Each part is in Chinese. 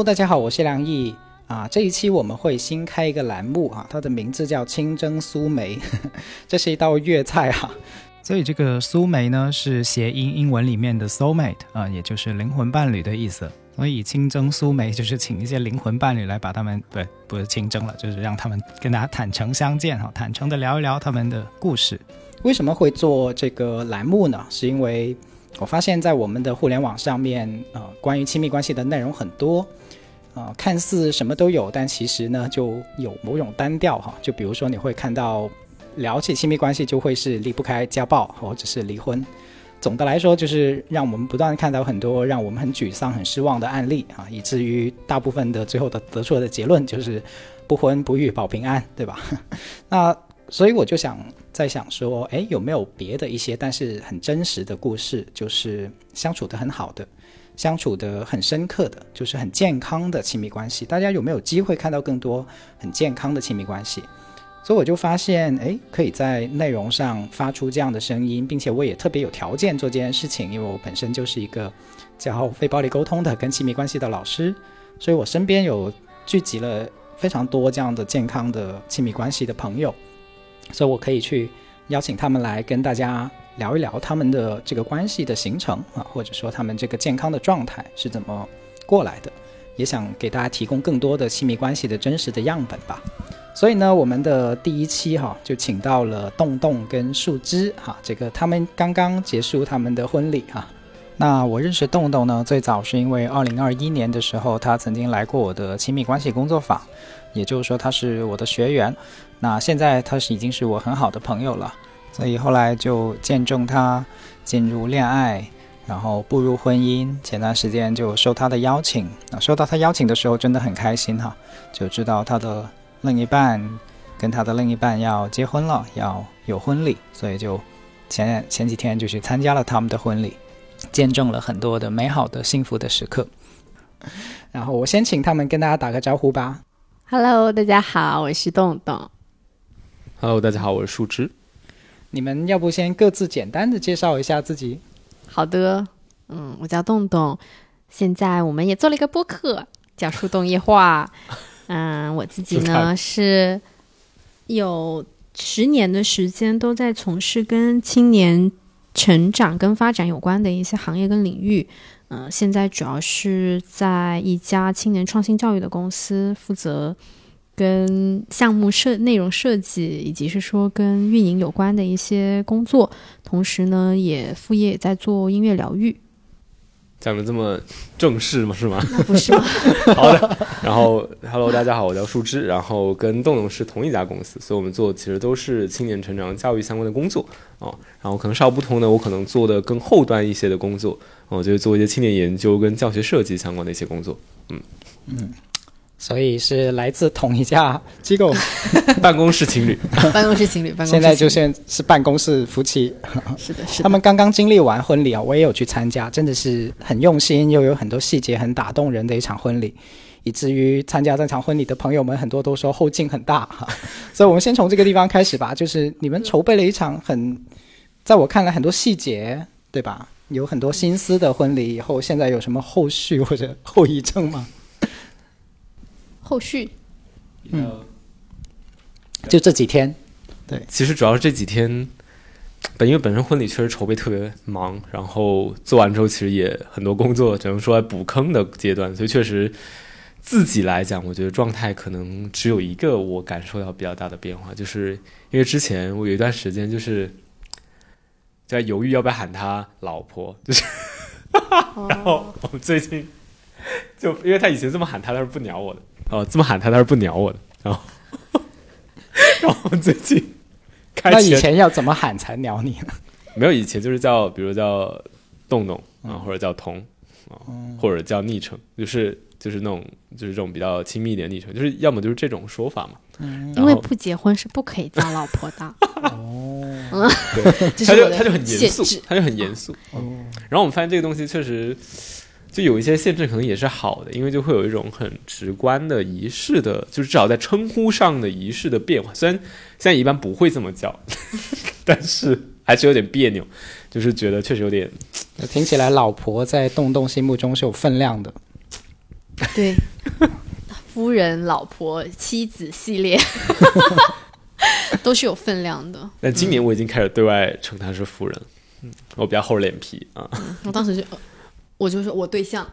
Hello，大家好，我是梁毅啊。这一期我们会新开一个栏目啊，它的名字叫清蒸苏梅，这是一道粤菜啊。所以这个苏梅呢是谐音英文里面的 soulmate 啊，也就是灵魂伴侣的意思。所以清蒸苏梅就是请一些灵魂伴侣来把他们不不是清蒸了，就是让他们跟大家坦诚相见哈，坦诚的聊一聊他们的故事。为什么会做这个栏目呢？是因为我发现，在我们的互联网上面，呃，关于亲密关系的内容很多，啊，看似什么都有，但其实呢，就有某种单调哈。就比如说，你会看到聊起亲密关系，就会是离不开家暴或者是离婚。总的来说，就是让我们不断看到很多让我们很沮丧、很失望的案例啊，以至于大部分的最后的得出的结论就是不婚不育保平安，对吧？那。所以我就想在想说，哎，有没有别的一些，但是很真实的故事，就是相处的很好的，相处的很深刻的，就是很健康的亲密关系。大家有没有机会看到更多很健康的亲密关系？所以我就发现，哎，可以在内容上发出这样的声音，并且我也特别有条件做这件事情，因为我本身就是一个教非暴力沟通的跟亲密关系的老师，所以我身边有聚集了非常多这样的健康的亲密关系的朋友。所以，我可以去邀请他们来跟大家聊一聊他们的这个关系的形成啊，或者说他们这个健康的状态是怎么过来的，也想给大家提供更多的亲密关系的真实的样本吧。所以呢，我们的第一期哈就请到了洞洞跟树枝哈，这个他们刚刚结束他们的婚礼哈。那我认识洞洞呢，最早是因为二零二一年的时候，他曾经来过我的亲密关系工作坊，也就是说他是我的学员。那现在他是已经是我很好的朋友了，所以后来就见证他进入恋爱，然后步入婚姻。前段时间就受他的邀请，那收到他邀请的时候真的很开心哈，就知道他的另一半跟他的另一半要结婚了，要有婚礼，所以就前前几天就去参加了他们的婚礼，见证了很多的美好的幸福的时刻。然后我先请他们跟大家打个招呼吧。Hello，大家好，我是洞洞。Hello，大家好，我是树枝。你们要不先各自简单的介绍一下自己？好的，嗯，我叫洞洞。现在我们也做了一个播客，叫树洞夜话。嗯，我自己呢是有十年的时间都在从事跟青年成长跟发展有关的一些行业跟领域。嗯，现在主要是在一家青年创新教育的公司负责。跟项目设、内容设计，以及是说跟运营有关的一些工作，同时呢，也副业也在做音乐疗愈。讲的这么正式吗？是吗？不是吗？好的。然后，Hello，大家好，我叫树枝，然后跟洞洞是同一家公司，所以我们做的其实都是青年成长教育相关的工作哦。然后可能稍不同的，我可能做的更后端一些的工作，我就是做一些青年研究跟教学设计相关的一些工作。嗯嗯。所以是来自同一家机构，办公室情侣，办公室情侣，办公室现在就现是办公室夫妻，是的，是的。他们刚刚经历完婚礼啊，我也有去参加，真的是很用心，又有很多细节很打动人的一场婚礼，以至于参加这场婚礼的朋友们很多都说后劲很大。哈。所以我们先从这个地方开始吧，就是你们筹备了一场很，在我看来很多细节对吧，有很多心思的婚礼，以后现在有什么后续或者后遗症吗？后续，嗯，就这几天，对，其实主要是这几天，本因为本身婚礼确实筹备特别忙，然后做完之后其实也很多工作，只能说补坑的阶段，所以确实自己来讲，我觉得状态可能只有一个我感受到比较大的变化，就是因为之前我有一段时间就是在犹豫要不要喊他老婆，就是，然后我最近 就因为他以前这么喊他，他是不鸟我的。哦，这么喊他，他是不鸟我的。然后，然后最近 开，那以前要怎么喊才鸟你呢？没有以前就是叫，比如叫洞洞啊，或者叫彤啊，或者叫昵称，就是就是那种就是这种比较亲密一点的昵称，就是要么就是这种说法嘛。因为不结婚是不可以叫老婆的。哦，对，他就他就很严肃，他就很严肃。哦，然后我们发现这个东西确实。就有一些限制可能也是好的，因为就会有一种很直观的仪式的，就是至少在称呼上的仪式的变化。虽然现在一般不会这么叫，但是还是有点别扭，就是觉得确实有点。听起来老婆在洞洞心目中是有分量的。对，夫人、老婆、妻子系列 都是有分量的。但今年我已经开始对外称她是夫人，嗯，我比较厚脸皮啊。我当时就。我就说我对象，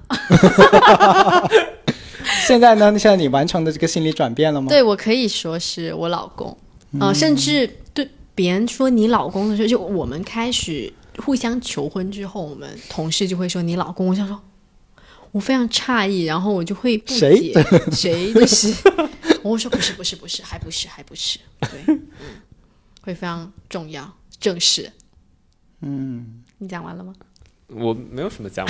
现在呢？现在你完成的这个心理转变了吗？对，我可以说是我老公啊，甚至对别人说你老公的时候，就我们开始互相求婚之后，我们同事就会说你老公。我想说，我非常诧异，然后我就会不解谁就是，我说不是不是不是，还不是还不是，对，嗯，会非常重要正式。嗯，你讲完了吗？我没有什么讲。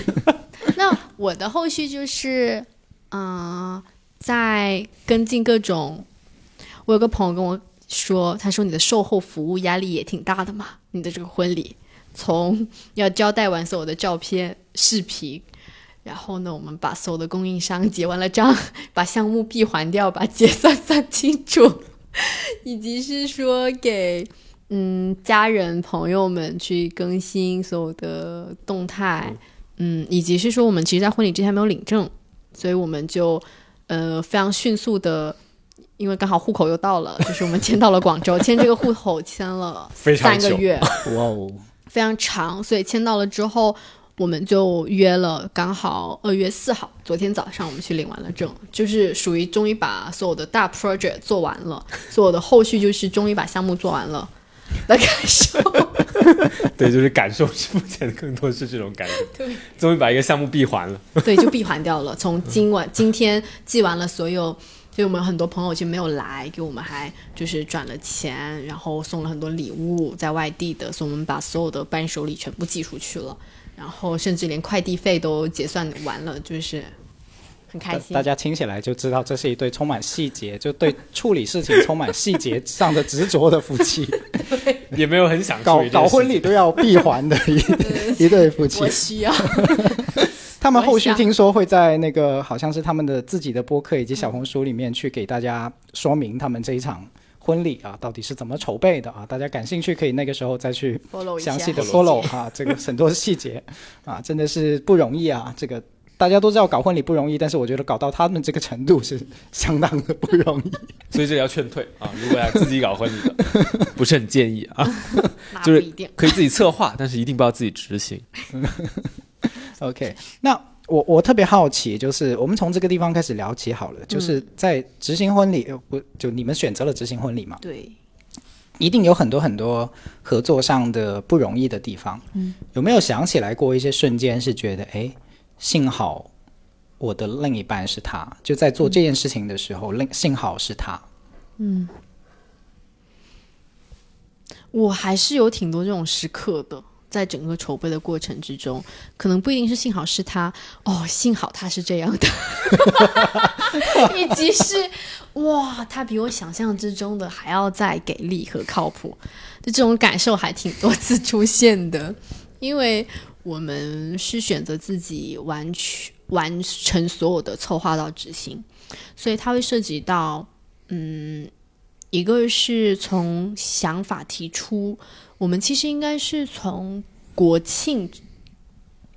那我的后续就是，嗯，在跟进各种。我有个朋友跟我说，他说你的售后服务压力也挺大的嘛，你的这个婚礼，从要交代完所有的照片、视频，然后呢，我们把所有的供应商结完了账，把项目闭环掉，把结算算清楚，以及是说给。嗯，家人朋友们去更新所有的动态，嗯，以及是说我们其实，在婚礼之前没有领证，所以我们就呃非常迅速的，因为刚好户口又到了，就是我们迁到了广州，迁这个户口迁了三个月，哇哦，非常长，所以迁到了之后，我们就约了，刚好二月四号，昨天早上我们去领完了证，就是属于终于把所有的大 project 做完了，所有的后续就是终于把项目做完了。的感受，对，就是感受是，目前更多是这种感觉。对，终于把一个项目闭环了。对，就闭环掉了。从今晚 今天寄完了所有，所以我们很多朋友就没有来，给我们还就是转了钱，然后送了很多礼物，在外地的，所以我们把所有的伴手礼全部寄出去了，然后甚至连快递费都结算完了，就是。很开心，大家听起来就知道这是一对充满细节，就对处理事情充满细节上的执着的夫妻。也没有很想搞搞婚礼都要闭环的一 一对夫妻。我需要。他们后续听说会在那个好像是他们的自己的播客以及小红书里面去给大家说明他们这一场婚礼啊到底是怎么筹备的啊？大家感兴趣可以那个时候再去详细的 follow 啊，这个很多细节啊，真的是不容易啊，这个。大家都知道搞婚礼不容易，但是我觉得搞到他们这个程度是相当的不容易，所以这要劝退啊！如果要自己搞婚礼的，不是很建议啊。就是可以自己策划，但是一定不要自己执行。OK，那我我特别好奇，就是我们从这个地方开始聊起好了，就是在执行婚礼，不就你们选择了执行婚礼嘛？对，一定有很多很多合作上的不容易的地方。嗯，有没有想起来过一些瞬间是觉得哎？幸好我的另一半是他，就在做这件事情的时候，另幸好是他。嗯，我还是有挺多这种时刻的，在整个筹备的过程之中，可能不一定是幸好是他哦，幸好他是这样的，以及是哇，他比我想象之中的还要再给力和靠谱，就这种感受还挺多次出现的，因为。我们是选择自己完全完成所有的策划到执行，所以它会涉及到，嗯，一个是从想法提出，我们其实应该是从国庆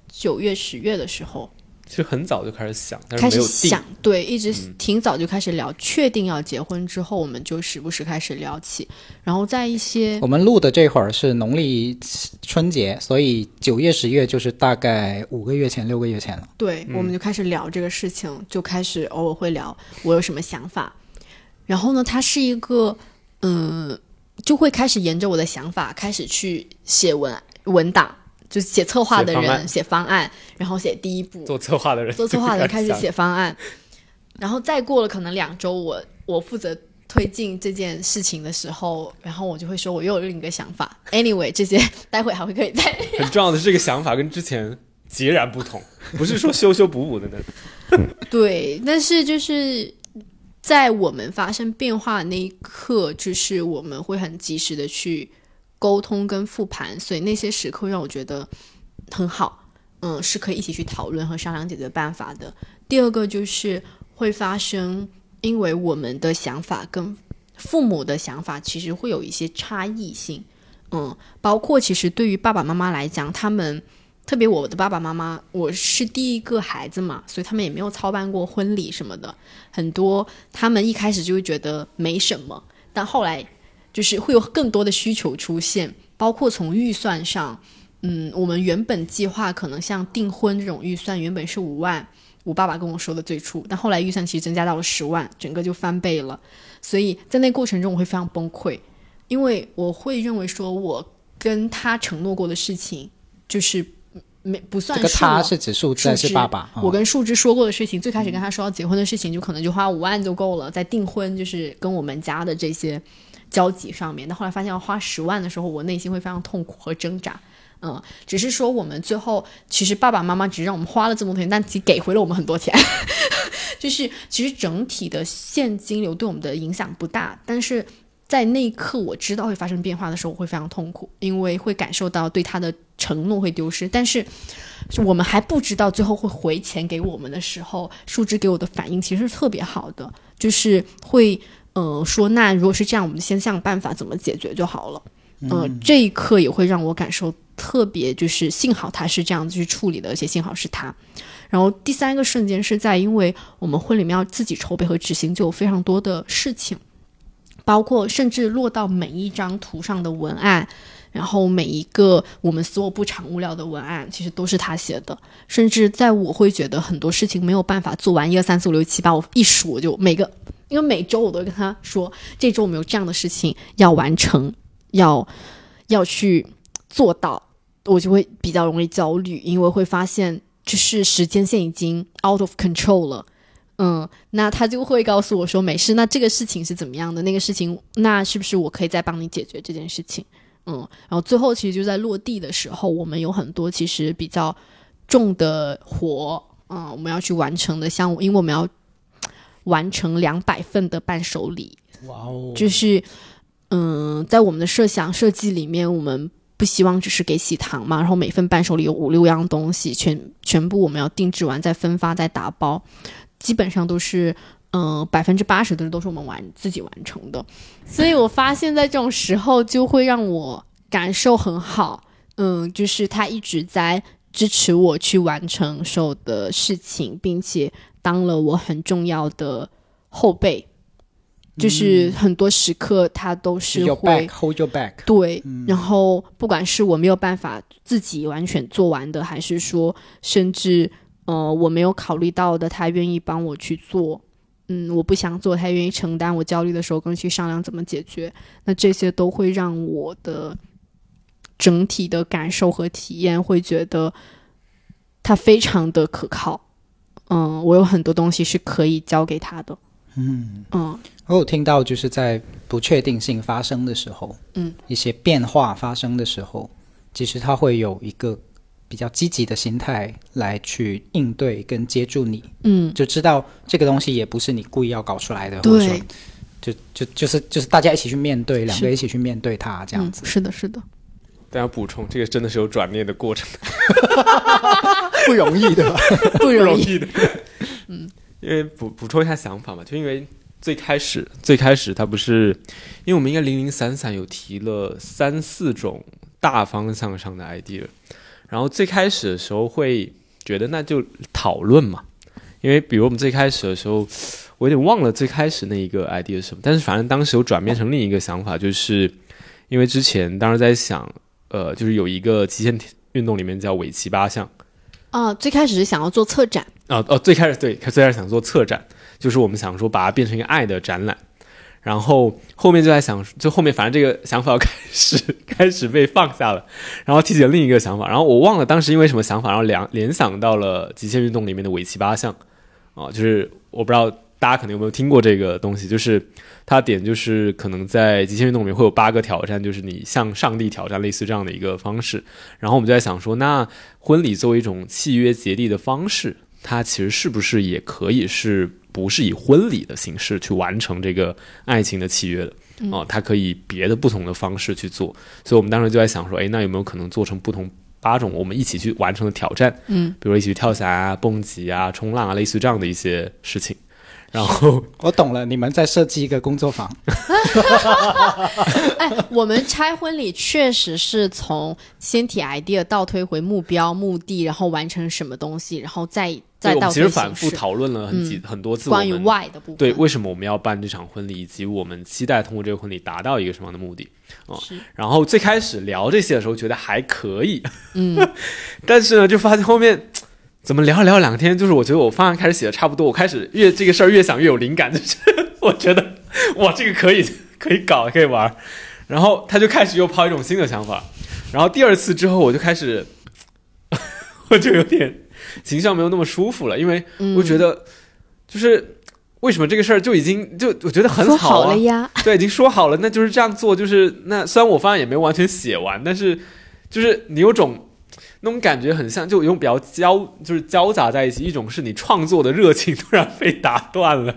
九月十月的时候。其实很早就开始想，开始想，对，一直挺早就开始聊。确定要结婚之后，我们就时不时开始聊起。然后在一些我们录的这会儿是农历春节，所以九月、十月就是大概五个月前、六个月前了。对，我们就开始聊这个事情，就开始偶尔会聊我有什么想法。然后呢，他是一个，嗯，就会开始沿着我的想法开始去写文文档。就写策划的人写方案，然后写第一步。做策划的人做策划的人 开始写方案，然后再过了可能两周，我我负责推进这件事情的时候，然后我就会说我又有另一个想法。Anyway，这些 待会还会可以再。很重要的是，这个想法跟之前截然不同。不是说修修补补的呢。对，但是就是在我们发生变化的那一刻，就是我们会很及时的去沟通跟复盘，所以那些时刻让我觉得很好，嗯，是可以一起去讨论和商量解决办法的。第二个就是会发生，因为我们的想法跟父母的想法其实会有一些差异性，嗯，包括其实对于爸爸妈妈来讲，他们。特别我的爸爸妈妈，我是第一个孩子嘛，所以他们也没有操办过婚礼什么的。很多他们一开始就会觉得没什么，但后来就是会有更多的需求出现，包括从预算上，嗯，我们原本计划可能像订婚这种预算原本是五万，我爸爸跟我说的最初，但后来预算其实增加到了十万，整个就翻倍了。所以在那过程中我会非常崩溃，因为我会认为说我跟他承诺过的事情就是。没不算这个他是指数字是爸爸。我跟树枝说过的事情，最开始跟他说要结婚的事情，就可能就花五万就够了，在订婚就是跟我们家的这些交集上面。但后来发现要花十万的时候，我内心会非常痛苦和挣扎。嗯，只是说我们最后其实爸爸妈妈只让我们花了这么多钱，但其给回了我们很多钱。就是其实整体的现金流对我们的影响不大，但是。在那一刻，我知道会发生变化的时候，我会非常痛苦，因为会感受到对他的承诺会丢失。但是，我们还不知道最后会回钱给我们的时候，树枝给我的反应其实是特别好的，就是会呃说，那如果是这样，我们先想办法怎么解决就好了。呃，这一刻也会让我感受特别，就是幸好他是这样子去处理的，而且幸好是他。然后第三个瞬间是在，因为我们婚礼面要自己筹备和执行，就有非常多的事情。包括甚至落到每一张图上的文案，然后每一个我们所有不长物料的文案，其实都是他写的。甚至在我会觉得很多事情没有办法做完，一二三四五六七八，我一数就每个，因为每周我都跟他说，这周我们有这样的事情要完成，要要去做到，我就会比较容易焦虑，因为会发现就是时间线已经 out of control 了。嗯，那他就会告诉我说没事。那这个事情是怎么样的？那个事情，那是不是我可以再帮你解决这件事情？嗯，然后最后其实就在落地的时候，我们有很多其实比较重的活，嗯，我们要去完成的项目，因为我们要完成两百份的伴手礼。哇哦！就是嗯，在我们的设想设计里面，我们不希望只是给喜糖嘛，然后每份伴手礼有五六样东西，全全部我们要定制完再分发再打包。基本上都是，嗯，百分之八十的都是我们完自己完成的，所以我发现，在这种时候就会让我感受很好，嗯，就是他一直在支持我去完成所有的事情，并且当了我很重要的后辈，就是很多时刻他都是会 hold your back，对，然后不管是我没有办法自己完全做完的，还是说甚至。呃，我没有考虑到的，他愿意帮我去做。嗯，我不想做，他愿意承担。我焦虑的时候，跟去商量怎么解决。那这些都会让我的整体的感受和体验会觉得他非常的可靠。嗯，我有很多东西是可以交给他的。嗯嗯，我有听到，就是在不确定性发生的时候，嗯，一些变化发生的时候，其实他会有一个。比较积极的心态来去应对跟接住你，嗯，就知道这个东西也不是你故意要搞出来的，或者说，就就就是就是大家一起去面对，两个一起去面对它，这样子。是的，是的。大家补充，这个真的是有转念的过程，不容易的，不容易的。嗯，因为补补充一下想法嘛，就因为最开始最开始他不是，因为我们应该零零散散有提了三四种大方向上的 idea。然后最开始的时候会觉得那就讨论嘛，因为比如我们最开始的时候，我有点忘了最开始那一个 idea 是什么，但是反正当时有转变成另一个想法，就是因为之前当时在想，呃，就是有一个极限运动里面叫尾骑八项，啊，最开始是想要做策展，哦哦，最开始对，最开始想做策展，就是我们想说把它变成一个爱的展览。然后后面就在想，就后面反正这个想法要开始 开始被放下了，然后提起了另一个想法，然后我忘了当时因为什么想法，然后联联想到了极限运动里面的尾骑八项，啊，就是我不知道大家可能有没有听过这个东西？就是它点就是可能在极限运动里面会有八个挑战，就是你向上帝挑战，类似这样的一个方式。然后我们就在想说，那婚礼作为一种契约结缔的方式，它其实是不是也可以是不是以婚礼的形式去完成这个爱情的契约的？哦，它可以别的不同的方式去做。所以我们当时就在想说，哎，那有没有可能做成不同？八种我们一起去完成的挑战，嗯，比如一起去跳伞啊、蹦极啊、冲浪啊，类似于这样的一些事情。然后我懂了，你们在设计一个工作坊。哎，我们拆婚礼确实是从先提 idea 倒推回目标、目的，然后完成什么东西，然后再再到其实反复讨论了很几很多次关于 why 的部分。对，为什么我们要办这场婚礼，以及我们期待通过这个婚礼达到一个什么样的目的啊？然后最开始聊这些的时候觉得还可以，嗯，但是呢，就发现后面。怎么聊了聊两天，就是我觉得我方案开始写的差不多，我开始越这个事儿越想越有灵感，就是我觉得 哇，这个可以可以搞可以玩，然后他就开始又抛一种新的想法，然后第二次之后我就开始 我就有点形象没有那么舒服了，因为我觉得就是为什么这个事儿就已经就我觉得很好了呀，对，已经说好了，那就是这样做，就是那虽然我方案也没完全写完，但是就是你有种。那种感觉很像，就用比较交，就是交杂在一起。一种是你创作的热情突然被打断了，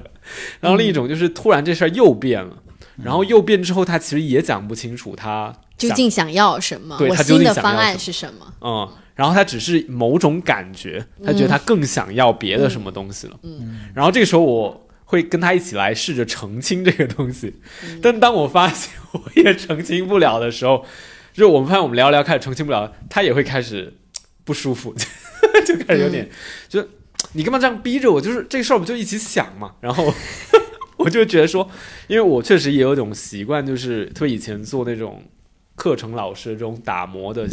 然后另一种就是突然这事儿又变了，然后又变之后，他其实也讲不清楚他究竟想要什么，对他新的方案是什么。嗯，然后他只是某种感觉，他觉得他更想要别的什么东西了。嗯，然后这个时候我会跟他一起来试着澄清这个东西，但当我发现我也澄清不了的时候。就是我们发现，我们聊聊开始澄清不了，他也会开始不舒服，就开始有点，就你干嘛这样逼着我？就是这个事儿，不就一起想嘛？然后 我就觉得说，因为我确实也有一种习惯，就是特别以前做那种课程老师这种打磨的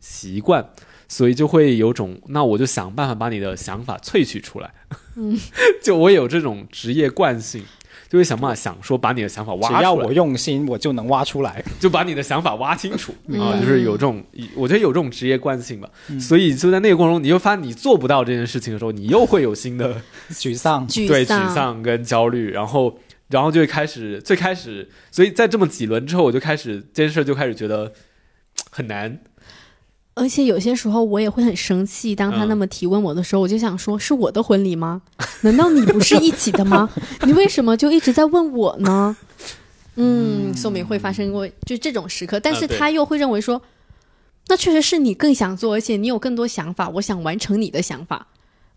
习惯，所以就会有种，那我就想办法把你的想法萃取出来。嗯，就我有这种职业惯性。就会想办法想说把你的想法挖出来，只要我用心，我就能挖出来，就把你的想法挖清楚。啊！就是有这种，我觉得有这种职业惯性吧。所以就在那个过程中，你就发现你做不到这件事情的时候，你又会有新的 沮丧，对沮丧跟焦虑，然后然后就会开始最开始，所以在这么几轮之后，我就开始这件事就开始觉得很难。而且有些时候我也会很生气，当他那么提问我的时候，我就想说：是我的婚礼吗？难道你不是一起的吗？你为什么就一直在问我呢？嗯，宋明会发生过就这种时刻，但是他又会认为说，那确实是你更想做，而且你有更多想法，我想完成你的想法。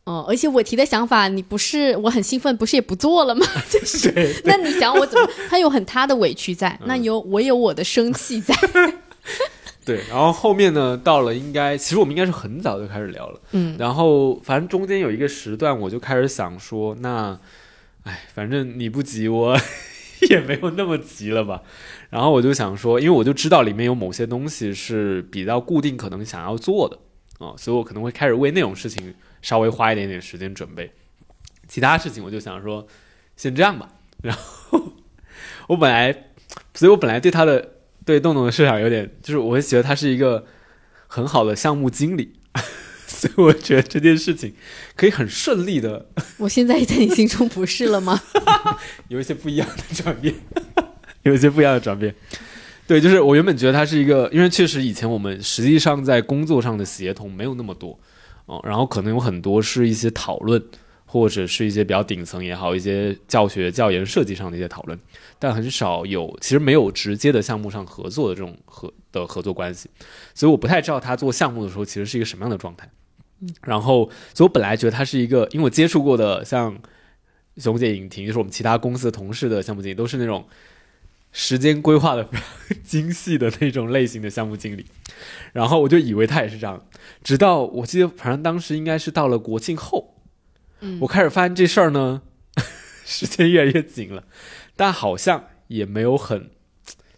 哦，而且我提的想法，你不是我很兴奋，不是也不做了吗？就是，那你想我怎么？他有很他的委屈在，那有我有我的生气在。对，然后后面呢，到了应该，其实我们应该是很早就开始聊了，嗯，然后反正中间有一个时段，我就开始想说，那，哎，反正你不急，我 也没有那么急了吧。然后我就想说，因为我就知道里面有某些东西是比较固定，可能想要做的啊，所以我可能会开始为那种事情稍微花一点点时间准备。其他事情我就想说，先这样吧。然后 我本来，所以我本来对他的。对洞洞的设想有点，就是我会觉得他是一个很好的项目经理，所以我觉得这件事情可以很顺利的。我现在在你心中不是了吗？有一些不一样的转变，有一些不一样的转变。对，就是我原本觉得他是一个，因为确实以前我们实际上在工作上的协同没有那么多哦，然后可能有很多是一些讨论。或者是一些比较顶层也好，一些教学、教研设计上的一些讨论，但很少有，其实没有直接的项目上合作的这种合的合作关系，所以我不太知道他做项目的时候其实是一个什么样的状态。然后，所以我本来觉得他是一个，因为我接触过的像熊姐、影婷，就是我们其他公司的同事的项目经理，都是那种时间规划的非常 精细的那种类型的项目经理。然后我就以为他也是这样，直到我记得，反正当时应该是到了国庆后。我开始发现这事儿呢，时间越来越紧了，但好像也没有很，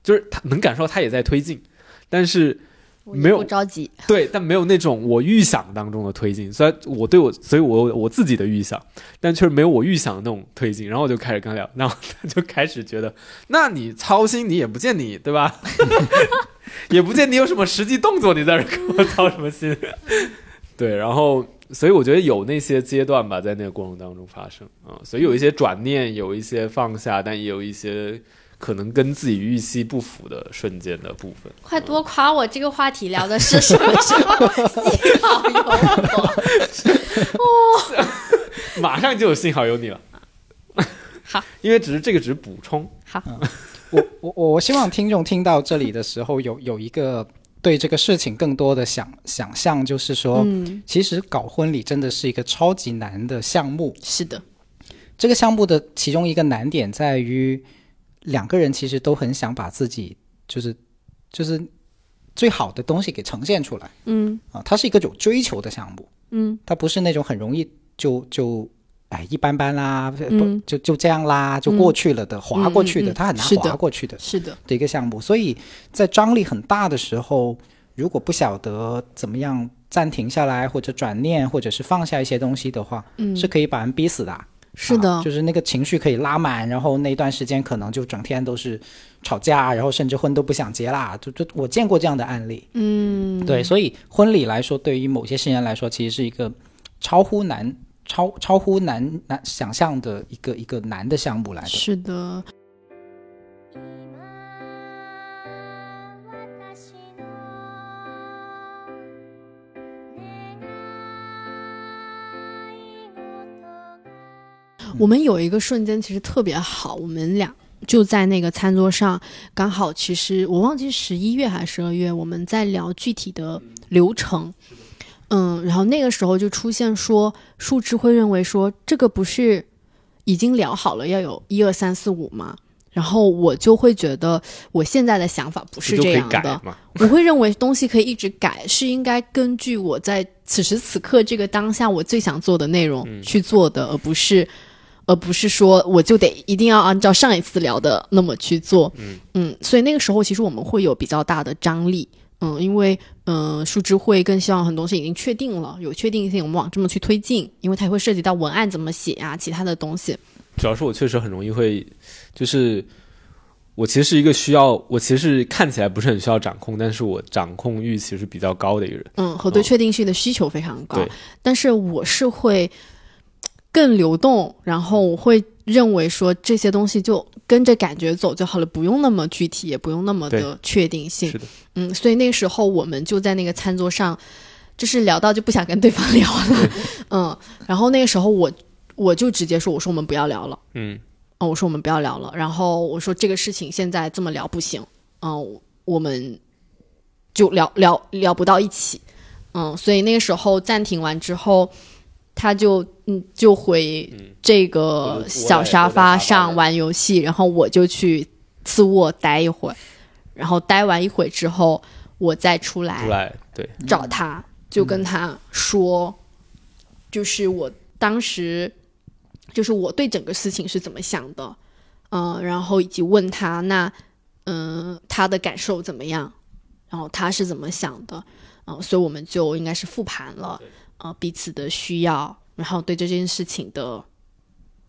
就是他能感受到他也在推进，但是没有不着急，对，但没有那种我预想当中的推进。虽然我对我，所以我我自己的预想，但确实没有我预想的那种推进。然后我就开始跟他聊，然后他就开始觉得，那你操心，你也不见你对吧？也不见你有什么实际动作，你在这跟我操什么心？对，然后。所以我觉得有那些阶段吧，在那个过程当中发生啊，所以有一些转念，有一些放下，但也有一些可能跟自己预期不符的瞬间的部分。快多夸我！这个话题聊的是什么时候？幸好有我，马上就有幸好有你了。好，因为只是这个只是补充。好，我我我希望听众听到这里的时候，有有一个。对这个事情更多的想想象，就是说，其实搞婚礼真的是一个超级难的项目。是的，这个项目的其中一个难点在于，两个人其实都很想把自己就是就是最好的东西给呈现出来。嗯啊，它是一个有追求的项目。嗯，它不是那种很容易就就哎一般般啦，不就就这样啦，就过去了的，划过去的，它很难划过去的。是的，的一个项目，所以在张力很大的时候，如果不晓得怎么样暂停下来，或者转念，或者是放下一些东西的话，嗯，是可以把人逼死的。是的，就是那个情绪可以拉满，然后那段时间可能就整天都是吵架，然后甚至婚都不想结啦。就就我见过这样的案例。嗯，对，所以婚礼来说，对于某些新人来说，其实是一个超乎难。超超乎难难想象的一个一个难的项目来的。是的。我们有一个瞬间其实特别好，我们俩就在那个餐桌上，刚好其实我忘记十一月还是十二月，我们在聊具体的流程。嗯，然后那个时候就出现说，树枝会认为说这个不是已经聊好了要有一二三四五吗？然后我就会觉得我现在的想法不是这样的，我会认为东西可以一直改，是应该根据我在此时此刻这个当下我最想做的内容去做的，而不是而不是说我就得一定要按照上一次聊的那么去做。嗯嗯，所以那个时候其实我们会有比较大的张力。嗯，因为嗯，树枝会更希望很多东西已经确定了，有确定性，我们往这么去推进，因为它会涉及到文案怎么写啊，其他的东西。主要是我确实很容易会，就是我其实是一个需要，我其实看起来不是很需要掌控，但是我掌控欲其实比较高的一个人。嗯，和对确定性的需求非常高。对，但是我是会更流动，然后我会认为说这些东西就。跟着感觉走就好了，不用那么具体，也不用那么的确定性。嗯，所以那个时候我们就在那个餐桌上，就是聊到就不想跟对方聊了。嗯，然后那个时候我我就直接说，我说我们不要聊了。嗯，哦，我说我们不要聊了。然后我说这个事情现在这么聊不行。嗯，我们就聊聊聊不到一起。嗯，所以那个时候暂停完之后。他就嗯就回这个小沙发上玩游戏，然后我就去次卧待一会儿，然后待完一会儿之后，我再出来出来对。找他，就跟他说，就是我当时就是我对整个事情是怎么想的，嗯，然后以及问他那嗯他的感受怎么样，然后他是怎么想的，嗯，所以我们就应该是复盘了。呃，彼此的需要，然后对这件事情的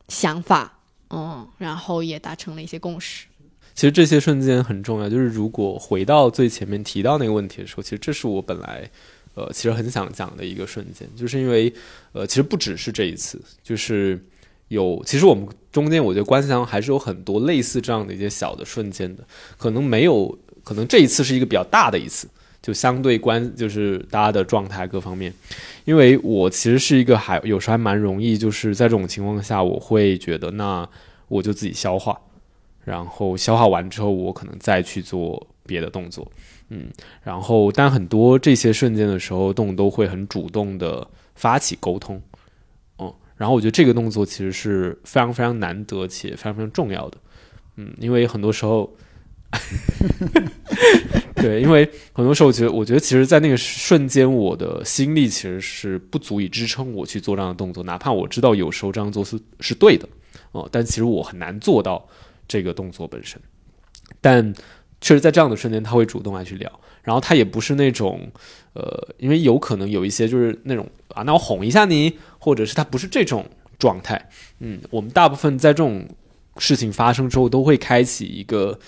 想法，嗯，然后也达成了一些共识。其实这些瞬间很重要，就是如果回到最前面提到那个问题的时候，其实这是我本来呃其实很想讲的一个瞬间，就是因为呃其实不只是这一次，就是有其实我们中间我觉得关系上还是有很多类似这样的一些小的瞬间的，可能没有，可能这一次是一个比较大的一次。就相对关，就是大家的状态各方面，因为我其实是一个还有时候还蛮容易，就是在这种情况下，我会觉得那我就自己消化，然后消化完之后，我可能再去做别的动作，嗯，然后但很多这些瞬间的时候，动都会很主动的发起沟通，嗯，然后我觉得这个动作其实是非常非常难得且非常非常重要的，嗯，因为很多时候。对，因为很多时候，我觉得，我觉得，其实，在那个瞬间，我的心力其实是不足以支撑我去做这样的动作，哪怕我知道有时候这样做是是对的，哦，但其实我很难做到这个动作本身。但确实，在这样的瞬间，他会主动来去聊，然后他也不是那种，呃，因为有可能有一些就是那种啊，那我哄一下你，或者是他不是这种状态。嗯，我们大部分在这种事情发生之后，都会开启一个。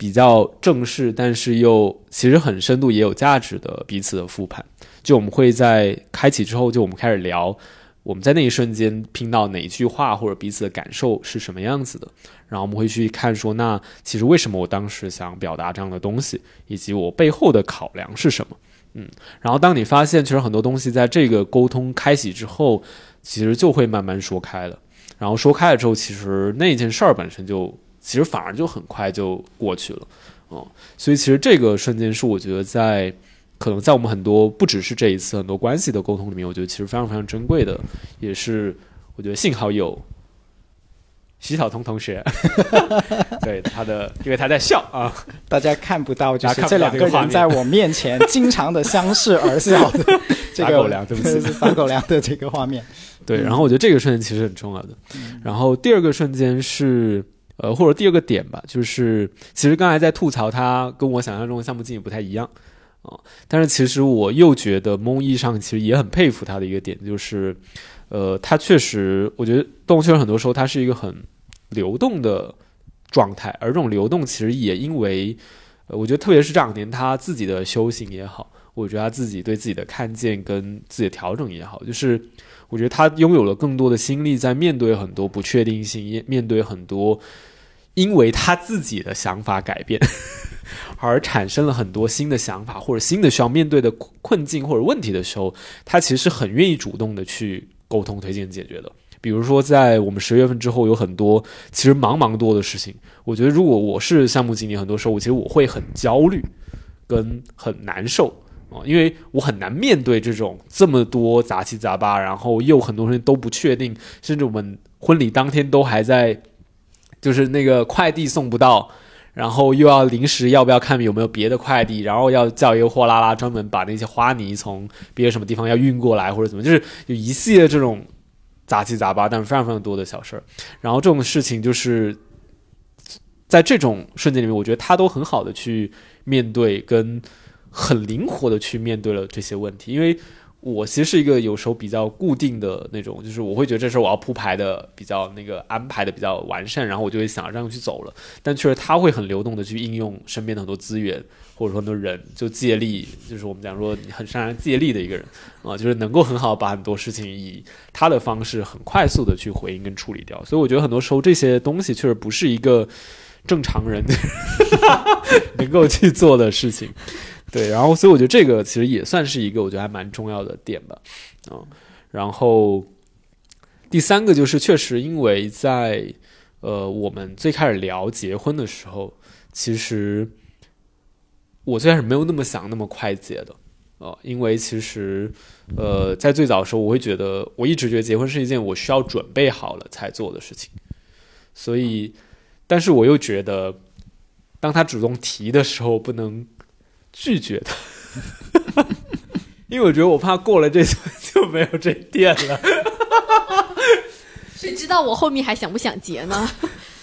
比较正式，但是又其实很深度也有价值的彼此的复盘。就我们会在开启之后，就我们开始聊。我们在那一瞬间听到哪一句话，或者彼此的感受是什么样子的，然后我们会去看说，那其实为什么我当时想表达这样的东西，以及我背后的考量是什么？嗯，然后当你发现其实很多东西在这个沟通开启之后，其实就会慢慢说开了，然后说开了之后，其实那件事儿本身就其实反而就很快就过去了，哦，所以其实这个瞬间是我觉得在。可能在我们很多不只是这一次很多关系的沟通里面，我觉得其实非常非常珍贵的，也是我觉得幸好有徐晓彤同学，对他的，因为他在笑啊，大家看不到，就是这两个人在我面前经常的相视而笑的 这个狗粮，对不起，撒狗粮的这个画面。对，然后我觉得这个瞬间其实很重要的。然后第二个瞬间是呃，或者第二个点吧，就是其实刚才在吐槽他跟我想象中的项目经理不太一样。啊，但是其实我又觉得蒙毅上其实也很佩服他的一个点，就是，呃，他确实，我觉得动物确实很多时候它是一个很流动的状态，而这种流动其实也因为，我觉得特别是这两年他自己的修行也好，我觉得他自己对自己的看见跟自己的调整也好，就是我觉得他拥有了更多的心力在面对很多不确定性，面对很多因为他自己的想法改变。而产生了很多新的想法或者新的需要面对的困境或者问题的时候，他其实很愿意主动的去沟通、推荐、解决的。比如说，在我们十月份之后，有很多其实茫茫多的事情。我觉得，如果我是项目经理，很多时候我其实我会很焦虑，跟很难受啊，因为我很难面对这种这么多杂七杂八，然后又很多人都不确定，甚至我们婚礼当天都还在，就是那个快递送不到。然后又要临时要不要看有没有别的快递，然后要叫一个货拉拉专门把那些花泥从别的什么地方要运过来或者怎么，就是有一系列这种杂七杂八但是非常非常多的小事儿。然后这种事情就是在这种瞬间里面，我觉得他都很好的去面对，跟很灵活的去面对了这些问题，因为。我其实是一个有时候比较固定的那种，就是我会觉得这时候我要铺排的比较那个安排的比较完善，然后我就会想这样去走了。但确实他会很流动的去应用身边的很多资源，或者说很多人，就借力，就是我们讲说你很擅长借力的一个人啊，就是能够很好把很多事情以他的方式很快速的去回应跟处理掉。所以我觉得很多时候这些东西确实不是一个正常人能够去做的事情。对，然后所以我觉得这个其实也算是一个我觉得还蛮重要的点吧，嗯，然后第三个就是确实因为在呃我们最开始聊结婚的时候，其实我最开始没有那么想那么快结的，呃，因为其实呃在最早的时候，我会觉得我一直觉得结婚是一件我需要准备好了才做的事情，所以但是我又觉得当他主动提的时候不能。拒绝他，因为我觉得我怕过了这就 就没有这店了。谁知道我后面还想不想结呢？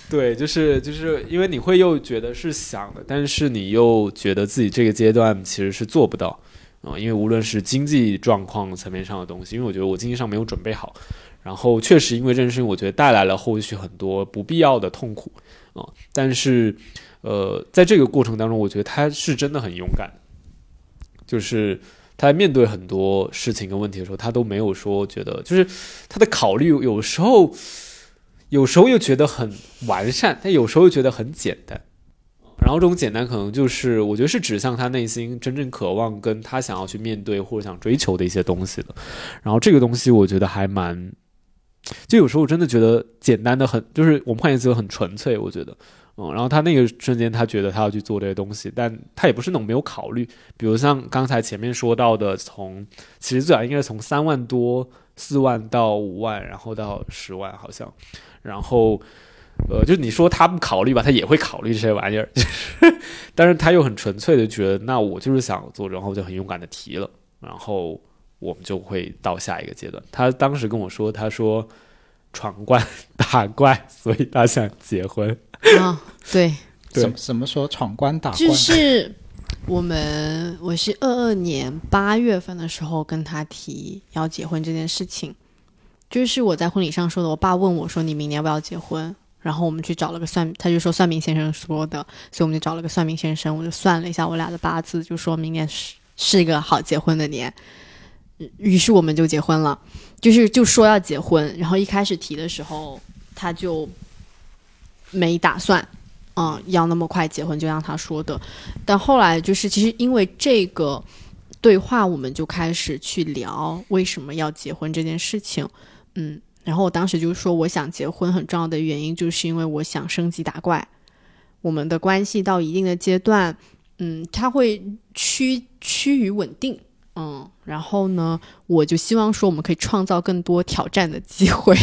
对，就是就是因为你会又觉得是想的，但是你又觉得自己这个阶段其实是做不到啊，因为无论是经济状况层面上的东西，因为我觉得我经济上没有准备好，然后确实因为这件事情，我觉得带来了后续很多不必要的痛苦啊，但是。呃，在这个过程当中，我觉得他是真的很勇敢，就是他在面对很多事情跟问题的时候，他都没有说觉得，就是他的考虑有时候，有时候又觉得很完善，但有时候又觉得很简单。然后这种简单可能就是我觉得是指向他内心真正渴望跟他想要去面对或者想追求的一些东西的。然后这个东西我觉得还蛮，就有时候真的觉得简单的很，就是我们换言之很纯粹，我觉得。嗯，然后他那个瞬间，他觉得他要去做这些东西，但他也不是那种没有考虑。比如像刚才前面说到的，从其实最早应该是从三万多、四万到五万，然后到十万，好像。然后，呃，就你说他不考虑吧，他也会考虑这些玩意儿。但是他又很纯粹的觉得，那我就是想做，然后就很勇敢的提了。然后我们就会到下一个阶段。他当时跟我说，他说闯关 打怪，所以他想结婚。啊，对，怎怎么说闯关打？就是我们，我是二二年八月份的时候跟他提要结婚这件事情，就是我在婚礼上说的。我爸问我说：“你明年要不要结婚？”然后我们去找了个算，他就说算命先生说的，所以我们就找了个算命先生，我就算了一下我俩的八字，就说明年是是一个好结婚的年。于是我们就结婚了，就是就说要结婚，然后一开始提的时候他就没打算，嗯，要那么快结婚，就像他说的。但后来就是其实因为这个对话，我们就开始去聊为什么要结婚这件事情，嗯，然后我当时就说我想结婚很重要的原因就是因为我想升级打怪，我们的关系到一定的阶段，嗯，它会趋趋于稳定。嗯，然后呢，我就希望说我们可以创造更多挑战的机会，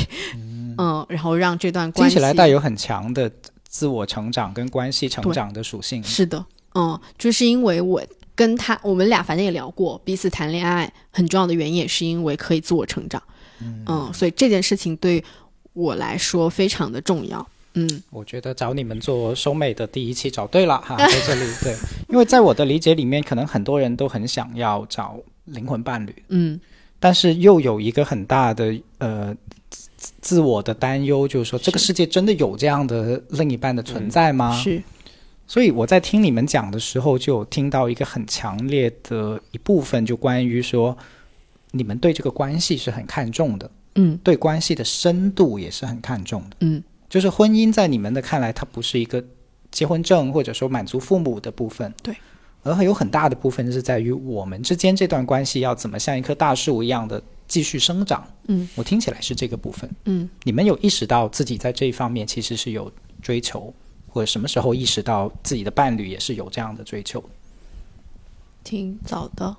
嗯，然后让这段关系听起来带有很强的自我成长跟关系成长的属性。是的，嗯，就是因为我跟他，我们俩反正也聊过，彼此谈恋爱很重要的原因也是因为可以自我成长，嗯，所以这件事情对我来说非常的重要。嗯，我觉得找你们做收美的第一期找对了哈，在这里对，因为在我的理解里面，可能很多人都很想要找灵魂伴侣，嗯，但是又有一个很大的呃自我的担忧，就是说这个世界真的有这样的另一半的存在吗？是，所以我在听你们讲的时候，就有听到一个很强烈的一部分，就关于说你们对这个关系是很看重的，嗯，对关系的深度也是很看重的，嗯。就是婚姻在你们的看来，它不是一个结婚证，或者说满足父母的部分，对，而有很大的部分是在于我们之间这段关系要怎么像一棵大树一样的继续生长。嗯，我听起来是这个部分。嗯，你们有意识到自己在这一方面其实是有追求，或者什么时候意识到自己的伴侣也是有这样的追求？挺早的。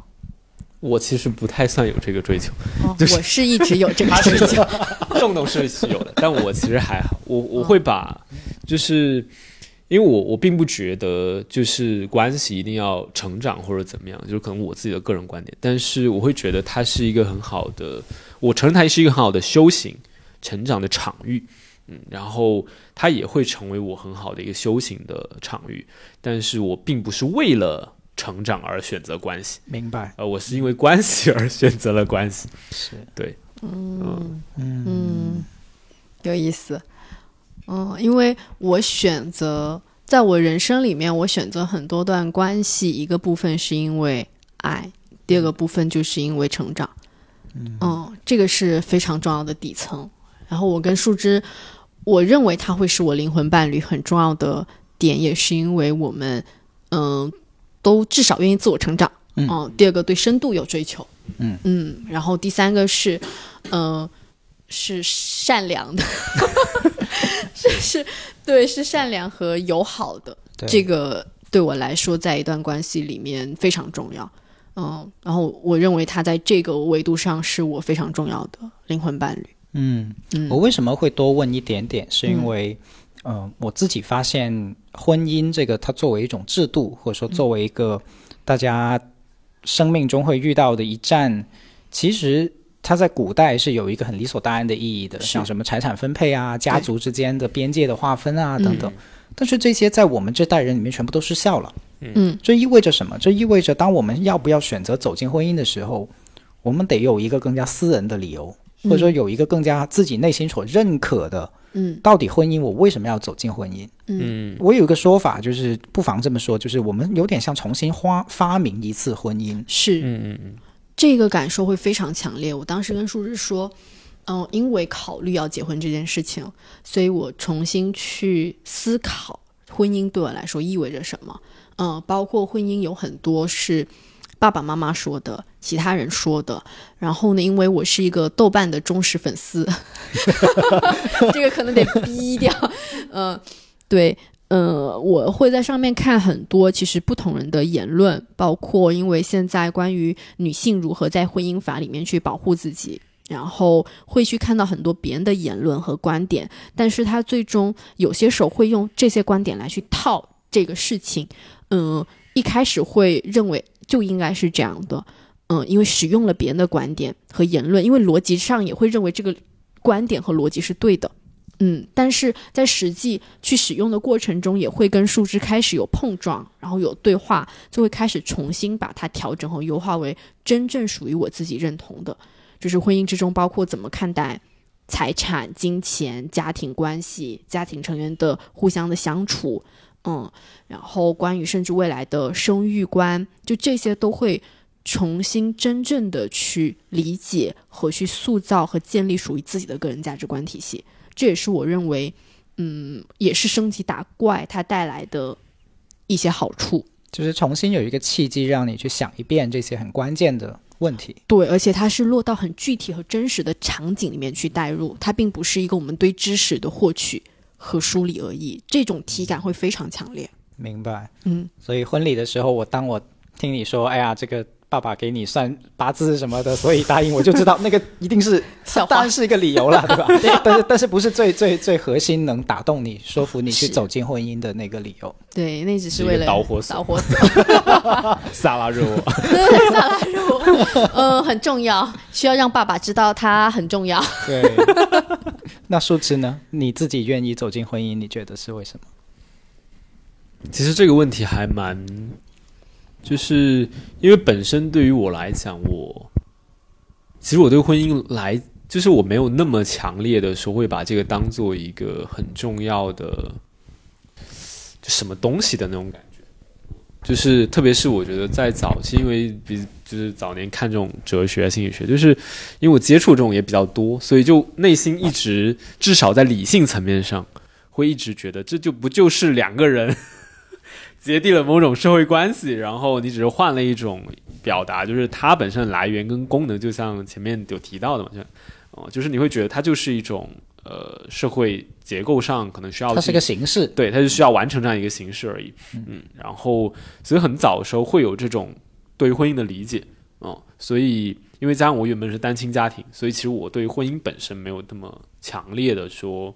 我其实不太算有这个追求，我是一直有这个追求。洞洞是有的，但我其实还好。我我会把，就是因为我我并不觉得就是关系一定要成长或者怎么样，就是可能我自己的个人观点。但是我会觉得它是一个很好的，我承认它是一个很好的修行、成长的场域。嗯，然后它也会成为我很好的一个修行的场域。但是我并不是为了。成长而选择关系，明白？呃，我是因为关系而选择了关系，是对，嗯嗯嗯，有意思，嗯，因为我选择在我人生里面，我选择很多段关系，一个部分是因为爱，第二个部分就是因为成长，嗯，这个是非常重要的底层。然后我跟树枝，我认为他会是我灵魂伴侣很重要的点，也是因为我们，嗯。都至少愿意自我成长，嗯，第二个对深度有追求，嗯嗯，然后第三个是，嗯，是善良的，是是，对，是善良和友好的，这个对我来说，在一段关系里面非常重要，嗯，然后我认为他在这个维度上是我非常重要的灵魂伴侣，嗯嗯，我为什么会多问一点点，是因为。嗯，我自己发现婚姻这个，它作为一种制度，或者说作为一个大家生命中会遇到的一站，其实它在古代是有一个很理所当然的意义的，像什么财产分配啊、家族之间的边界的划分啊等等。但是这些在我们这代人里面全部都失效了。嗯，这意味着什么？这意味着当我们要不要选择走进婚姻的时候，我们得有一个更加私人的理由，或者说有一个更加自己内心所认可的。嗯，到底婚姻我为什么要走进婚姻？嗯，我有一个说法，就是不妨这么说，就是我们有点像重新发发明一次婚姻。是，嗯嗯嗯，这个感受会非常强烈。我当时跟树枝说，嗯，因为考虑要结婚这件事情，所以我重新去思考婚姻对我来说意味着什么。嗯，包括婚姻有很多是。爸爸妈妈说的，其他人说的，然后呢？因为我是一个豆瓣的忠实粉丝，这个可能得逼掉。嗯，对，呃，我会在上面看很多其实不同人的言论，包括因为现在关于女性如何在婚姻法里面去保护自己，然后会去看到很多别人的言论和观点，但是他最终有些时候会用这些观点来去套这个事情。嗯，一开始会认为。就应该是这样的，嗯，因为使用了别人的观点和言论，因为逻辑上也会认为这个观点和逻辑是对的，嗯，但是在实际去使用的过程中，也会跟树枝开始有碰撞，然后有对话，就会开始重新把它调整和优化为真正属于我自己认同的，就是婚姻之中包括怎么看待财产、金钱、家庭关系、家庭成员的互相的相处，嗯，然后关于甚至未来的生育观，就这些都会重新真正的去理解和去塑造和建立属于自己的个人价值观体系。这也是我认为，嗯，也是升级打怪它带来的一些好处，就是重新有一个契机让你去想一遍这些很关键的。问题对，而且它是落到很具体和真实的场景里面去带入，它并不是一个我们对知识的获取和梳理而已，这种体感会非常强烈。明白，嗯，所以婚礼的时候，我当我听你说，哎呀，这个。爸爸给你算八字什么的，所以答应我就知道那个一定是，当然是一个理由了，对吧？但是但是不是最最最核心能打动你、说服你去走进婚姻的那个理由？对，那只是为了导火索。导火索。萨拉热窝。对，萨拉热窝。嗯，很重要，需要让爸爸知道他很重要。对。那树枝呢？你自己愿意走进婚姻，你觉得是为什么？其实这个问题还蛮。就是因为本身对于我来讲，我其实我对婚姻来，就是我没有那么强烈的说会把这个当做一个很重要的什么东西的那种感觉。就是特别是我觉得在早期，因为比就是早年看这种哲学、心理学，就是因为我接触这种也比较多，所以就内心一直至少在理性层面上会一直觉得这就不就是两个人。结缔了某种社会关系，然后你只是换了一种表达，就是它本身的来源跟功能，就像前面有提到的嘛，就哦，就是你会觉得它就是一种呃社会结构上可能需要它是个形式，对，它就需要完成这样一个形式而已，嗯，然后所以很早的时候会有这种对于婚姻的理解，哦，所以因为加上我原本是单亲家庭，所以其实我对于婚姻本身没有那么强烈的说。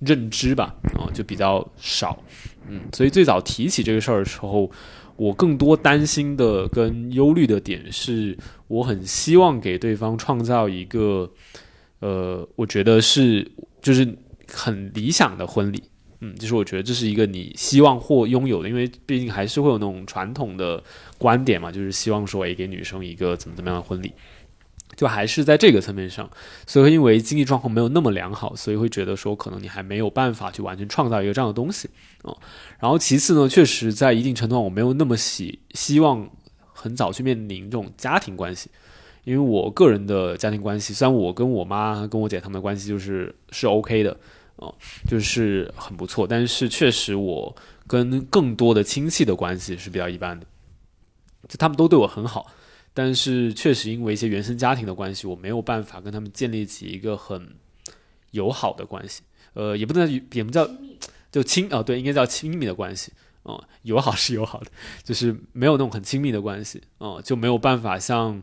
认知吧，哦，就比较少，嗯，所以最早提起这个事儿的时候，我更多担心的跟忧虑的点是，我很希望给对方创造一个，呃，我觉得是就是很理想的婚礼，嗯，就是我觉得这是一个你希望或拥有的，因为毕竟还是会有那种传统的观点嘛，就是希望说，诶，给女生一个怎么怎么样的婚礼。就还是在这个层面上，所以因为经济状况没有那么良好，所以会觉得说可能你还没有办法去完全创造一个这样的东西哦。然后其次呢，确实在一定程度上我没有那么希希望很早去面临这种家庭关系，因为我个人的家庭关系，虽然我跟我妈跟我姐他们的关系就是是 OK 的哦，就是很不错，但是确实我跟更多的亲戚的关系是比较一般的，就他们都对我很好。但是确实因为一些原生家庭的关系，我没有办法跟他们建立起一个很友好的关系。呃，也不能也不叫就亲哦，对，应该叫亲密的关系。嗯，友好是友好的，就是没有那种很亲密的关系。嗯，就没有办法像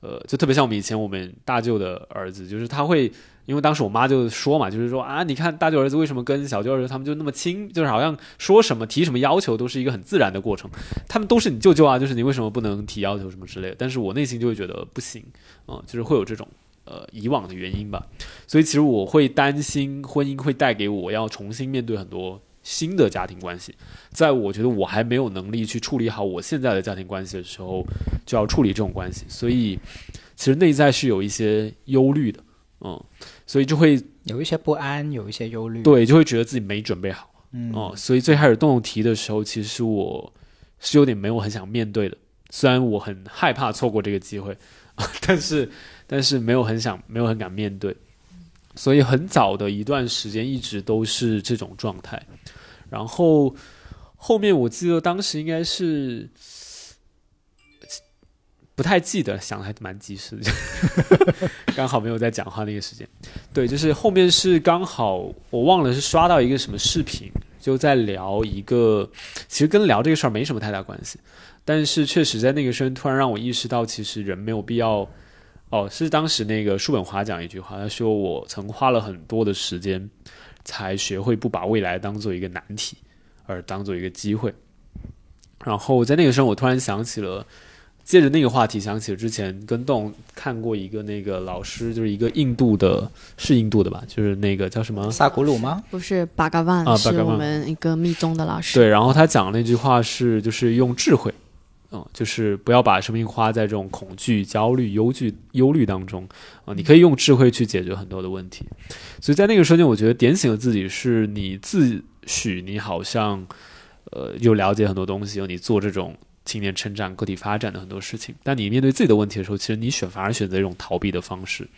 呃，就特别像我们以前我们大舅的儿子，就是他会。因为当时我妈就说嘛，就是说啊，你看大舅儿子为什么跟小舅儿子他们就那么亲，就是好像说什么提什么要求都是一个很自然的过程。他们都是你舅舅啊，就是你为什么不能提要求什么之类的？但是我内心就会觉得不行，嗯，就是会有这种呃以往的原因吧。所以其实我会担心婚姻会带给我要重新面对很多新的家庭关系，在我觉得我还没有能力去处理好我现在的家庭关系的时候，就要处理这种关系。所以其实内在是有一些忧虑的，嗯。所以就会有一些不安，有一些忧虑，对，就会觉得自己没准备好，嗯。哦，所以最开始动动题的时候，其实我是有点没有很想面对的，虽然我很害怕错过这个机会，但是但是没有很想，没有很敢面对，所以很早的一段时间一直都是这种状态，然后后面我记得当时应该是。不太记得，想的还蛮及时的，刚好没有在讲话那个时间。对，就是后面是刚好我忘了是刷到一个什么视频，就在聊一个，其实跟聊这个事儿没什么太大关系，但是确实在那个瞬间突然让我意识到，其实人没有必要。哦，是当时那个叔本华讲一句话，他说我曾花了很多的时间才学会不把未来当做一个难题，而当做一个机会。然后在那个时候，我突然想起了。借着那个话题，想起了之前跟动看过一个那个老师，就是一个印度的，是印度的吧？就是那个叫什么萨古鲁吗？不是巴嘎万，是我们一个密宗的老师。对，然后他讲那句话是，就是用智慧，嗯，就是不要把生命花在这种恐惧、焦虑、忧惧、忧虑当中啊。你可以用智慧去解决很多的问题。所以在那个瞬间，我觉得点醒了自己，是你自诩你好像呃又了解很多东西，有你做这种青年成长、个体发展的很多事情。但你面对自己的问题的时候，其实你选反而选择一种逃避的方式。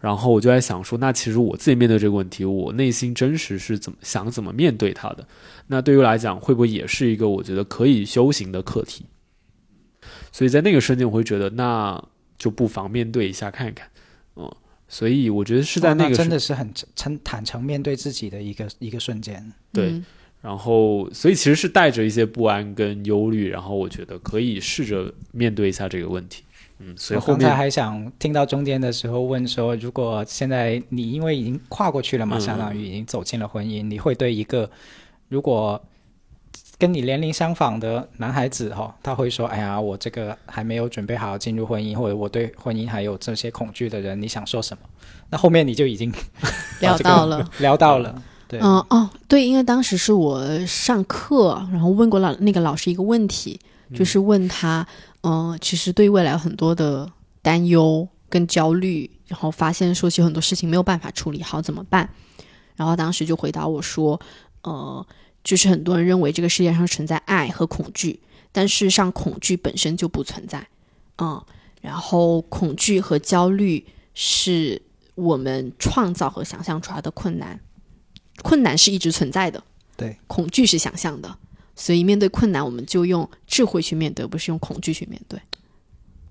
然后我就在想说，那其实我自己面对这个问题，我内心真实是怎么想、怎么面对它的？那对于来讲，会不会也是一个我觉得可以修行的课题？所以在那个瞬间，我会觉得那就不妨面对一下看一看，嗯，所以我觉得是在那个真的是很诚坦诚面对自己的一个一个瞬间，对。然后，所以其实是带着一些不安跟忧虑，然后我觉得可以试着面对一下这个问题，嗯。所以后面还想听到中间的时候问说，如果现在你因为已经跨过去了嘛，相当于已经走进了婚姻，你会对一个如果。跟你年龄相仿的男孩子哈，他会说：“哎呀，我这个还没有准备好进入婚姻，或者我对婚姻还有这些恐惧的人，你想说什么？”那后面你就已经 聊到了，聊到了。对，嗯哦，对，因为当时是我上课，然后问过老那个老师一个问题，就是问他，嗯，其实对未来有很多的担忧跟焦虑，然后发现说起很多事情没有办法处理好怎么办？然后当时就回答我说：“呃。”就是很多人认为这个世界上存在爱和恐惧，但事实上恐惧本身就不存在，嗯，然后恐惧和焦虑是我们创造和想象出来的困难，困难是一直存在的，对，恐惧是想象的，所以面对困难，我们就用智慧去面对，不是用恐惧去面对。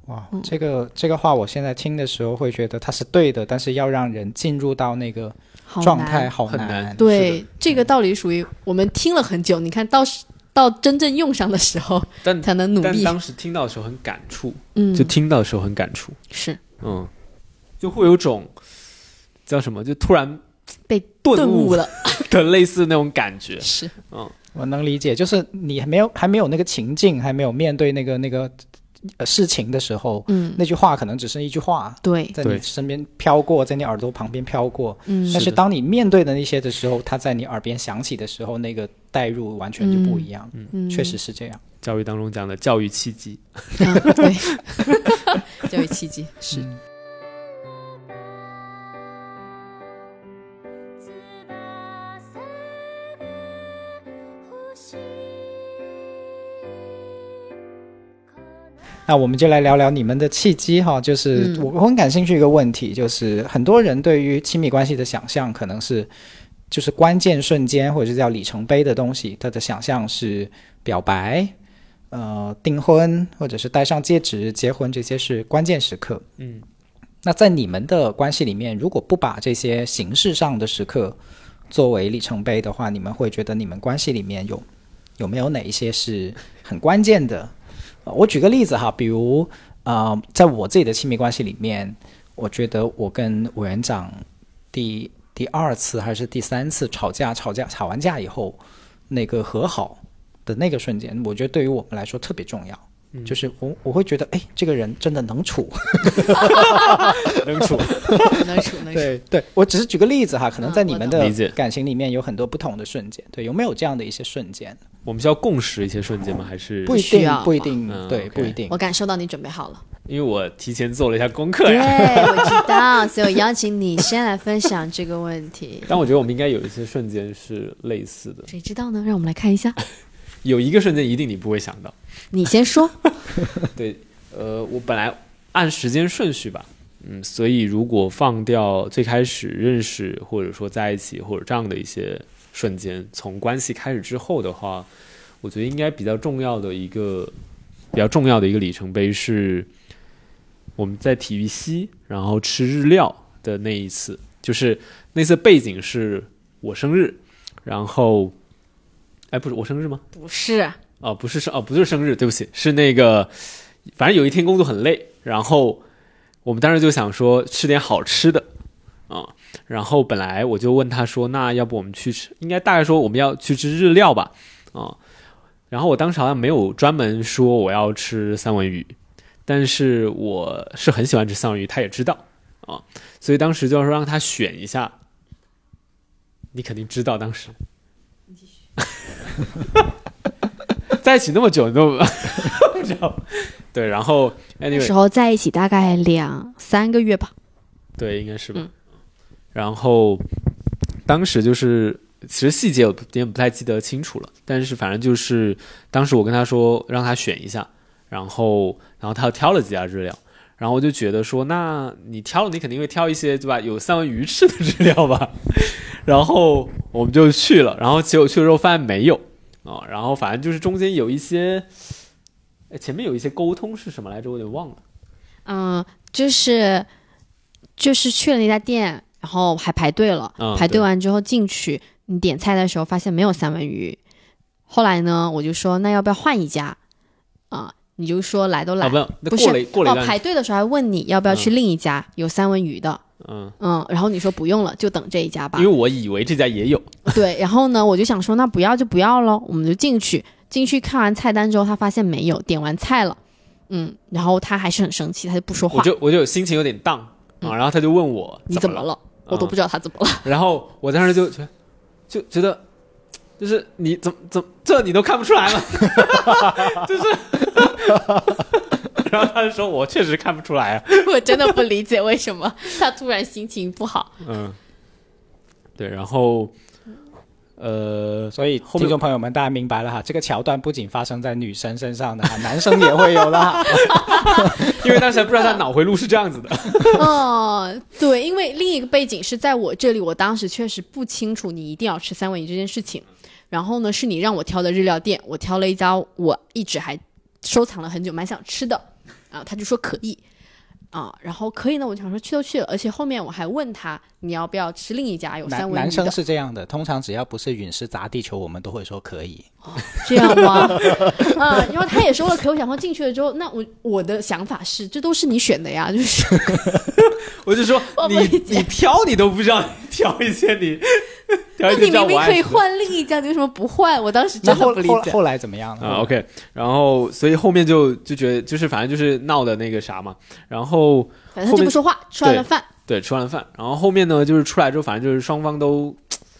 哇，这个这个话，我现在听的时候会觉得它是对的，但是要让人进入到那个。状态好难，对这个道理属于我们听了很久，你看到到真正用上的时候，但才能努力。当时听到的时候很感触，嗯，就听到的时候很感触，是，嗯，就会有种叫什么，就突然被顿悟。了。的类似那种感觉，是，嗯，我能理解，就是你还没有还没有那个情境，还没有面对那个那个。呃，事情的时候，嗯，那句话可能只是一句话，对，在你身边飘过，在你耳朵旁边飘过，嗯，但是当你面对的那些的时候，它在你耳边响起的时候，那个代入完全就不一样，嗯，确实是这样。教育当中讲的教育契机，对，教育契机是。那我们就来聊聊你们的契机哈，就是我很感兴趣一个问题，就是很多人对于亲密关系的想象，可能是就是关键瞬间或者是叫里程碑的东西，他的想象是表白、呃订婚或者是戴上戒指结婚，这些是关键时刻。嗯，那在你们的关系里面，如果不把这些形式上的时刻作为里程碑的话，你们会觉得你们关系里面有有没有哪一些是很关键的？我举个例子哈，比如，呃，在我自己的亲密关系里面，我觉得我跟委员长第第二次还是第三次吵架，吵架吵完架以后，那个和好的那个瞬间，我觉得对于我们来说特别重要。就是我我会觉得，哎，这个人真的能处，能处，能处，能处。对对，我只是举个例子哈，可能在你们的感情里面有很多不同的瞬间，对，有没有这样的一些瞬间？我们需要共识一些瞬间吗？还是不一定，不一定，对，不一定。我感受到你准备好了，因为我提前做了一下功课呀。对，我知道，所以我邀请你先来分享这个问题。但我觉得我们应该有一些瞬间是类似的，谁知道呢？让我们来看一下。有一个瞬间一定你不会想到，你先说。对，呃，我本来按时间顺序吧，嗯，所以如果放掉最开始认识或者说在一起或者这样的一些瞬间，从关系开始之后的话，我觉得应该比较重要的一个比较重要的一个里程碑是我们在体育西然后吃日料的那一次，就是那次背景是我生日，然后。哎，不是我生日吗？不是哦，不是生哦，不是生日，对不起，是那个，反正有一天工作很累，然后我们当时就想说吃点好吃的啊，然后本来我就问他说，那要不我们去吃？应该大概说我们要去吃日料吧啊，然后我当时好像没有专门说我要吃三文鱼，但是我是很喜欢吃三文鱼，他也知道啊，所以当时就说让他选一下，你肯定知道当时。在一起那么久，你都不知道。对，然后那时候在一起大概两三个月吧。对，应该是吧。然后当时就是，其实细节有点不太记得清楚了，但是反正就是当时我跟他说让他选一下，然后然后他挑了几家日料，然后我就觉得说，那你挑了，你肯定会挑一些对吧？有三文鱼翅的日料吧。然后我们就去了，然后结果去了之后发现没有啊，然后反正就是中间有一些，前面有一些沟通是什么来着？我有点忘了。嗯，就是就是去了那家店，然后还排队了，排队完之后进去，你点菜的时候发现没有三文鱼，后来呢，我就说那要不要换一家啊？你就说来都来，不是哦，排队的时候还问你要不要去另一家有三文鱼的。嗯嗯，然后你说不用了，就等这一家吧。因为我以为这家也有。对，然后呢，我就想说，那不要就不要喽，我们就进去。进去看完菜单之后，他发现没有，点完菜了。嗯，然后他还是很生气，他就不说话。我就我就心情有点荡啊，然后他就问我你怎么了，我都不知道他怎么了。然后我当时就觉就觉得，就是你怎么怎么这你都看不出来吗？就是。然后他就说：“我确实看不出来啊，我真的不理解为什么他突然心情不好。”嗯，对，然后，呃，所以听众朋友们，大家明白了哈，这个桥段不仅发生在女生身上的，男生也会有的，因为当时不知道他脑回路是这样子的。哦，对，因为另一个背景是在我这里，我当时确实不清楚你一定要吃三文鱼这件事情。然后呢，是你让我挑的日料店，我挑了一家我一直还收藏了很久，蛮想吃的。啊，他就说可以，啊，然后可以呢，我想说去都去了，而且后面我还问他你要不要吃另一家有三文鱼的。男生是这样的，通常只要不是陨石砸地球，我们都会说可以。这样吗？啊，然后他也说了可以，我想说进去了之后，那我我的想法是，这都是你选的呀，就是，我就说你你挑你都不知道挑一些你。那你明明可以换另一家，你为什么不换？我当时真的不理解。后来怎么样啊？OK，然后所以后面就就觉得就是反正就是闹的那个啥嘛。然后反正他就不说话，吃完了饭。对，吃完了饭，然后后面呢就是出来之后，反正就是双方都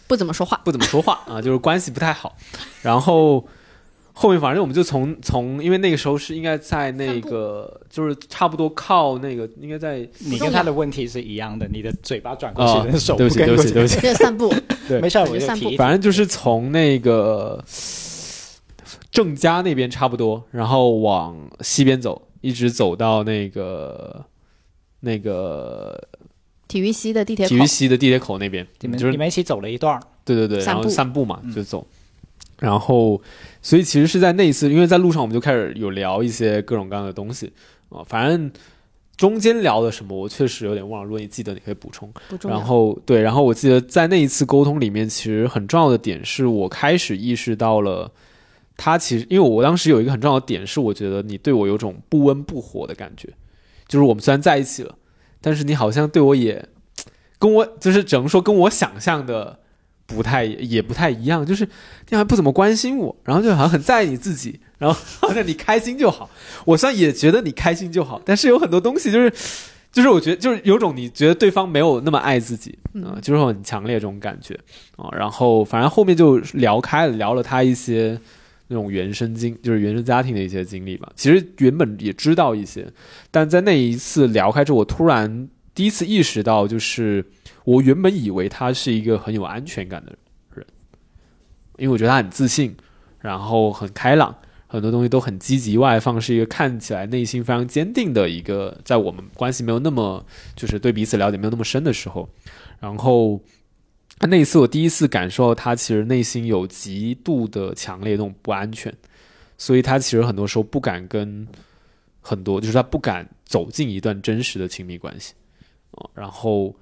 不怎么说话，不怎么说话啊，就是关系不太好。然后。后面反正我们就从从，因为那个时候是应该在那个，就是差不多靠那个，应该在你跟他的问题是一样的，你的嘴巴转过去，手对不起对不起对不起，散步，对，没事，我就散步。反正就是从那个郑家那边差不多，然后往西边走，一直走到那个那个体育西的地铁体育西的地铁口那边，你们就是你们一起走了一段，对对对，然后散步嘛，就走。然后，所以其实是在那一次，因为在路上我们就开始有聊一些各种各样的东西啊。反正中间聊的什么，我确实有点忘了。如果你记得，你可以补充。然后对，然后我记得在那一次沟通里面，其实很重要的点是我开始意识到了，他其实因为我当时有一个很重要的点是，我觉得你对我有种不温不火的感觉，就是我们虽然在一起了，但是你好像对我也 跟我就是只能说跟我想象的。不太也不太一样，就是你好像不怎么关心我，然后就好像很在意你自己，然后好像你开心就好。我虽然也觉得你开心就好，但是有很多东西就是，就是我觉得就是有种你觉得对方没有那么爱自己啊，就是很强烈这种感觉啊。然后反正后面就聊开了，聊了他一些那种原生经，就是原生家庭的一些经历吧。其实原本也知道一些，但在那一次聊开之后，我突然第一次意识到就是。我原本以为他是一个很有安全感的人，因为我觉得他很自信，然后很开朗，很多东西都很积极外放，是一个看起来内心非常坚定的一个。在我们关系没有那么就是对彼此了解没有那么深的时候，然后那一次我第一次感受到他其实内心有极度的强烈那种不安全，所以他其实很多时候不敢跟很多，就是他不敢走进一段真实的亲密关系然后。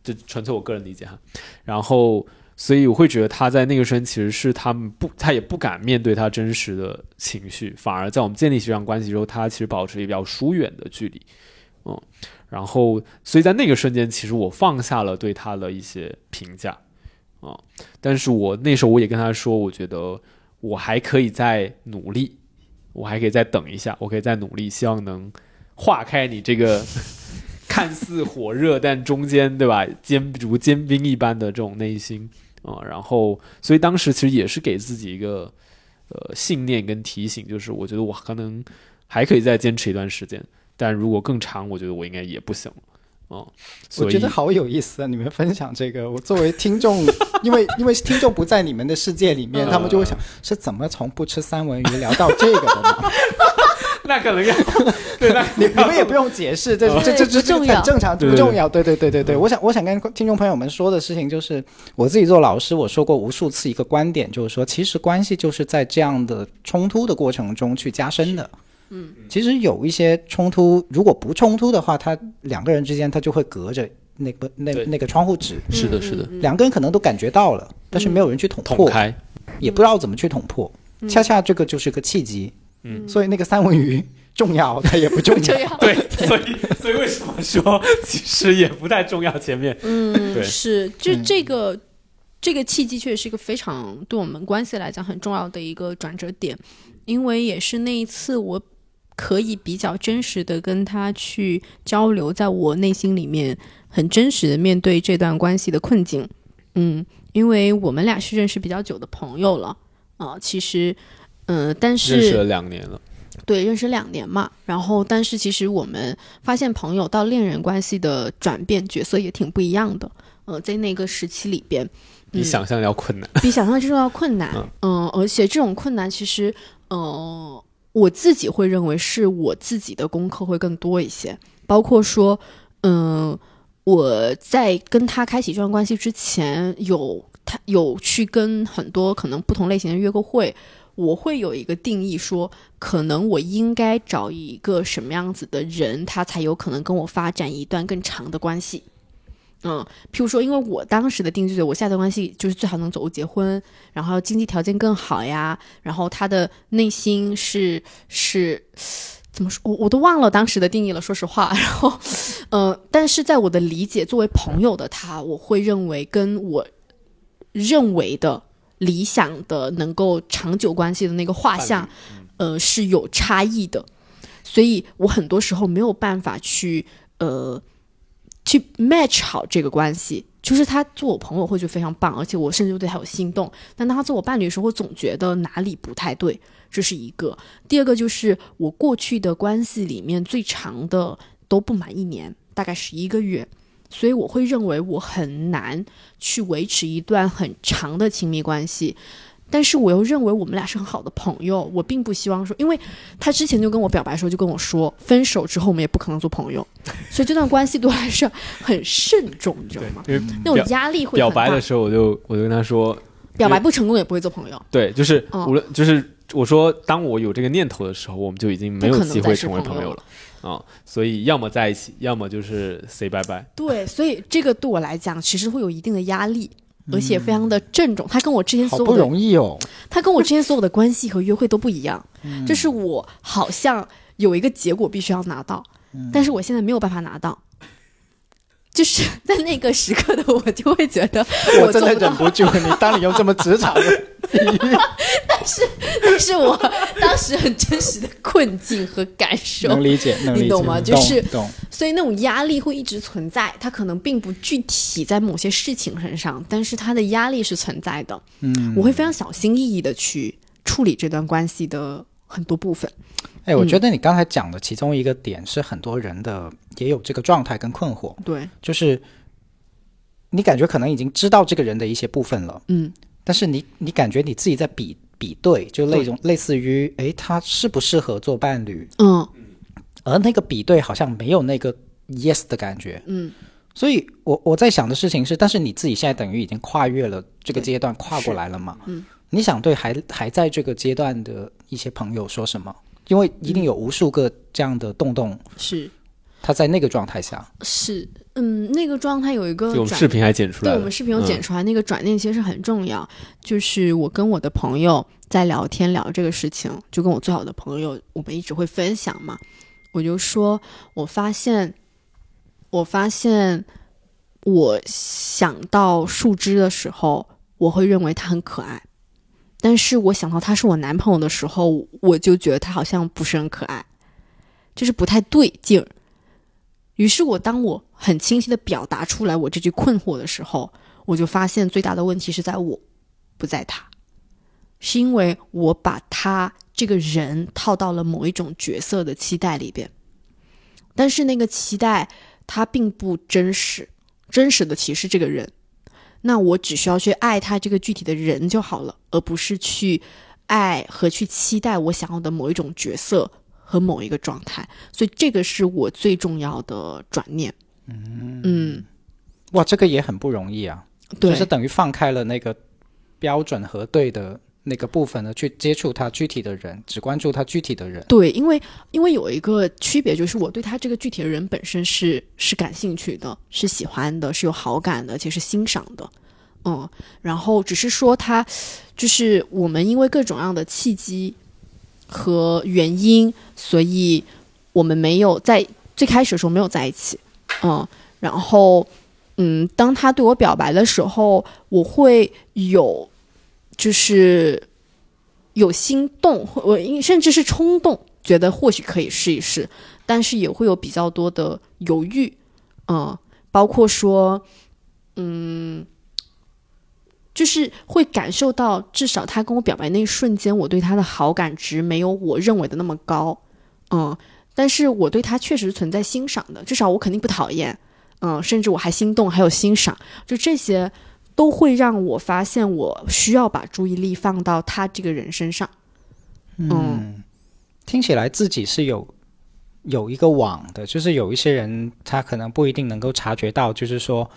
这纯粹我个人理解哈，然后所以我会觉得他在那个时间其实是他们不，他也不敢面对他真实的情绪，反而在我们建立起这样关系之后，他其实保持一个比较疏远的距离，嗯，然后所以在那个瞬间，其实我放下了对他的一些评价，啊，但是我那时候我也跟他说，我觉得我还可以再努力，我还可以再等一下，我可以再努力，希望能化开你这个。看似火热，但中间对吧，坚如坚冰一般的这种内心啊，然后，所以当时其实也是给自己一个呃信念跟提醒，就是我觉得我可能还可以再坚持一段时间，但如果更长，我觉得我应该也不行了。哦，我觉得好有意思啊！你们分享这个，我作为听众，因为因为听众不在你们的世界里面，他们就会想是怎么从不吃三文鱼聊到这个的呢？那可能要 对，那你你们也不用解释，这这这这这很正常，不重要。对对对对对，我想我想跟听众朋友们说的事情就是，我自己做老师，我说过无数次一个观点，就是说，其实关系就是在这样的冲突的过程中去加深的。嗯，其实有一些冲突，如果不冲突的话，他两个人之间他就会隔着那个那那个窗户纸。是的，是的，两个人可能都感觉到了，但是没有人去捅破，也不知道怎么去捅破。恰恰这个就是个契机。嗯，所以那个三文鱼重要，它也不重要。对，所以所以为什么说其实也不太重要？前面，嗯，对，是就这个这个契机，确实是一个非常对我们关系来讲很重要的一个转折点，因为也是那一次我可以比较真实的跟他去交流，在我内心里面很真实的面对这段关系的困境。嗯，因为我们俩是认识比较久的朋友了啊，其实。嗯，但是认识了两年了，对，认识两年嘛。然后，但是其实我们发现朋友到恋人关系的转变角色也挺不一样的。呃，在那个时期里边，比想象要困难，比想象之中要困难。嗯，而且这种困难其实，呃，我自己会认为是我自己的功课会更多一些。包括说，嗯，我在跟他开启这段关系之前，有他有去跟很多可能不同类型的约过会。我会有一个定义，说可能我应该找一个什么样子的人，他才有可能跟我发展一段更长的关系。嗯，譬如说，因为我当时的定义，我下段关系就是最好能走入结婚，然后经济条件更好呀，然后他的内心是是怎么说，我我都忘了当时的定义了，说实话。然后，嗯，但是在我的理解，作为朋友的他，我会认为跟我认为的。理想的能够长久关系的那个画像，呃，是有差异的，所以我很多时候没有办法去呃去 match 好这个关系。就是他做我朋友会觉得非常棒，而且我甚至对他有心动。但当他做我伴侣的时候，我总觉得哪里不太对。这是一个。第二个就是我过去的关系里面最长的都不满一年，大概十一个月。所以我会认为我很难去维持一段很长的亲密关系，但是我又认为我们俩是很好的朋友。我并不希望说，因为他之前就跟我表白的时候就跟我说，分手之后我们也不可能做朋友，所以这段关系对我来说很慎重，你知道吗？那种压力会表白的时候，我就我就跟他说，表白不成功也不会做朋友。对，就是无论就是我说，当我有这个念头的时候，我们就已经没有机会成为朋友了。啊，所以要么在一起，要么就是 say 拜拜。对，所以这个对我来讲，其实会有一定的压力，而且非常的郑重。他跟我之前所有的不容易哦，他跟我之前所有的关系和约会都不一样。这是我好像有一个结果必须要拿到，但是我现在没有办法拿到。就是 在那个时刻的我，就会觉得我真的忍不住。你当你用这么职场的，但是但是我当时很真实的困境和感受，能理解，能理解，你懂吗？就是懂。所以那种压力会一直存在，它可能并不具体在某些事情身上，但是它的压力是存在的。嗯，我会非常小心翼翼的去处理这段关系的很多部分。哎，我觉得你刚才讲的其中一个点是很多人的也有这个状态跟困惑，对，就是你感觉可能已经知道这个人的一些部分了，嗯，但是你你感觉你自己在比比对，就那种类似于哎，他适不适合做伴侣，嗯，而那个比对好像没有那个 yes 的感觉，嗯，所以我我在想的事情是，但是你自己现在等于已经跨越了这个阶段，跨过来了嘛，嗯，你想对还还在这个阶段的一些朋友说什么？因为一定有无数个这样的洞洞，是他在那个状态下，是嗯，那个状态有一个，我们视频还剪出来，对我们视频有剪出来，那个转念其实很重要。就是我跟我的朋友在聊天聊这个事情，就跟我最好的朋友，我们一直会分享嘛。我就说，我发现，我发现，我想到树枝的时候，我会认为它很可爱。但是我想到他是我男朋友的时候，我就觉得他好像不是很可爱，就是不太对劲儿。于是我当我很清晰的表达出来我这句困惑的时候，我就发现最大的问题是在我，不在他。是因为我把他这个人套到了某一种角色的期待里边，但是那个期待他并不真实，真实的其实这个人，那我只需要去爱他这个具体的人就好了，而不是去爱和去期待我想要的某一种角色和某一个状态，所以这个是我最重要的转念。嗯嗯，哇，这个也很不容易啊，对，就是等于放开了那个标准核对的。那个部分呢？去接触他具体的人，只关注他具体的人。对，因为因为有一个区别，就是我对他这个具体的人本身是是感兴趣的，是喜欢的，是有好感的，且是欣赏的。嗯，然后只是说他，就是我们因为各种样的契机和原因，所以我们没有在最开始的时候没有在一起。嗯，然后嗯，当他对我表白的时候，我会有。就是有心动，或我甚至是冲动，觉得或许可以试一试，但是也会有比较多的犹豫，嗯，包括说，嗯，就是会感受到，至少他跟我表白那一瞬间，我对他的好感值没有我认为的那么高，嗯，但是我对他确实存在欣赏的，至少我肯定不讨厌，嗯，甚至我还心动，还有欣赏，就这些。都会让我发现，我需要把注意力放到他这个人身上。嗯，听起来自己是有有一个网的，就是有一些人他可能不一定能够察觉到，就是说，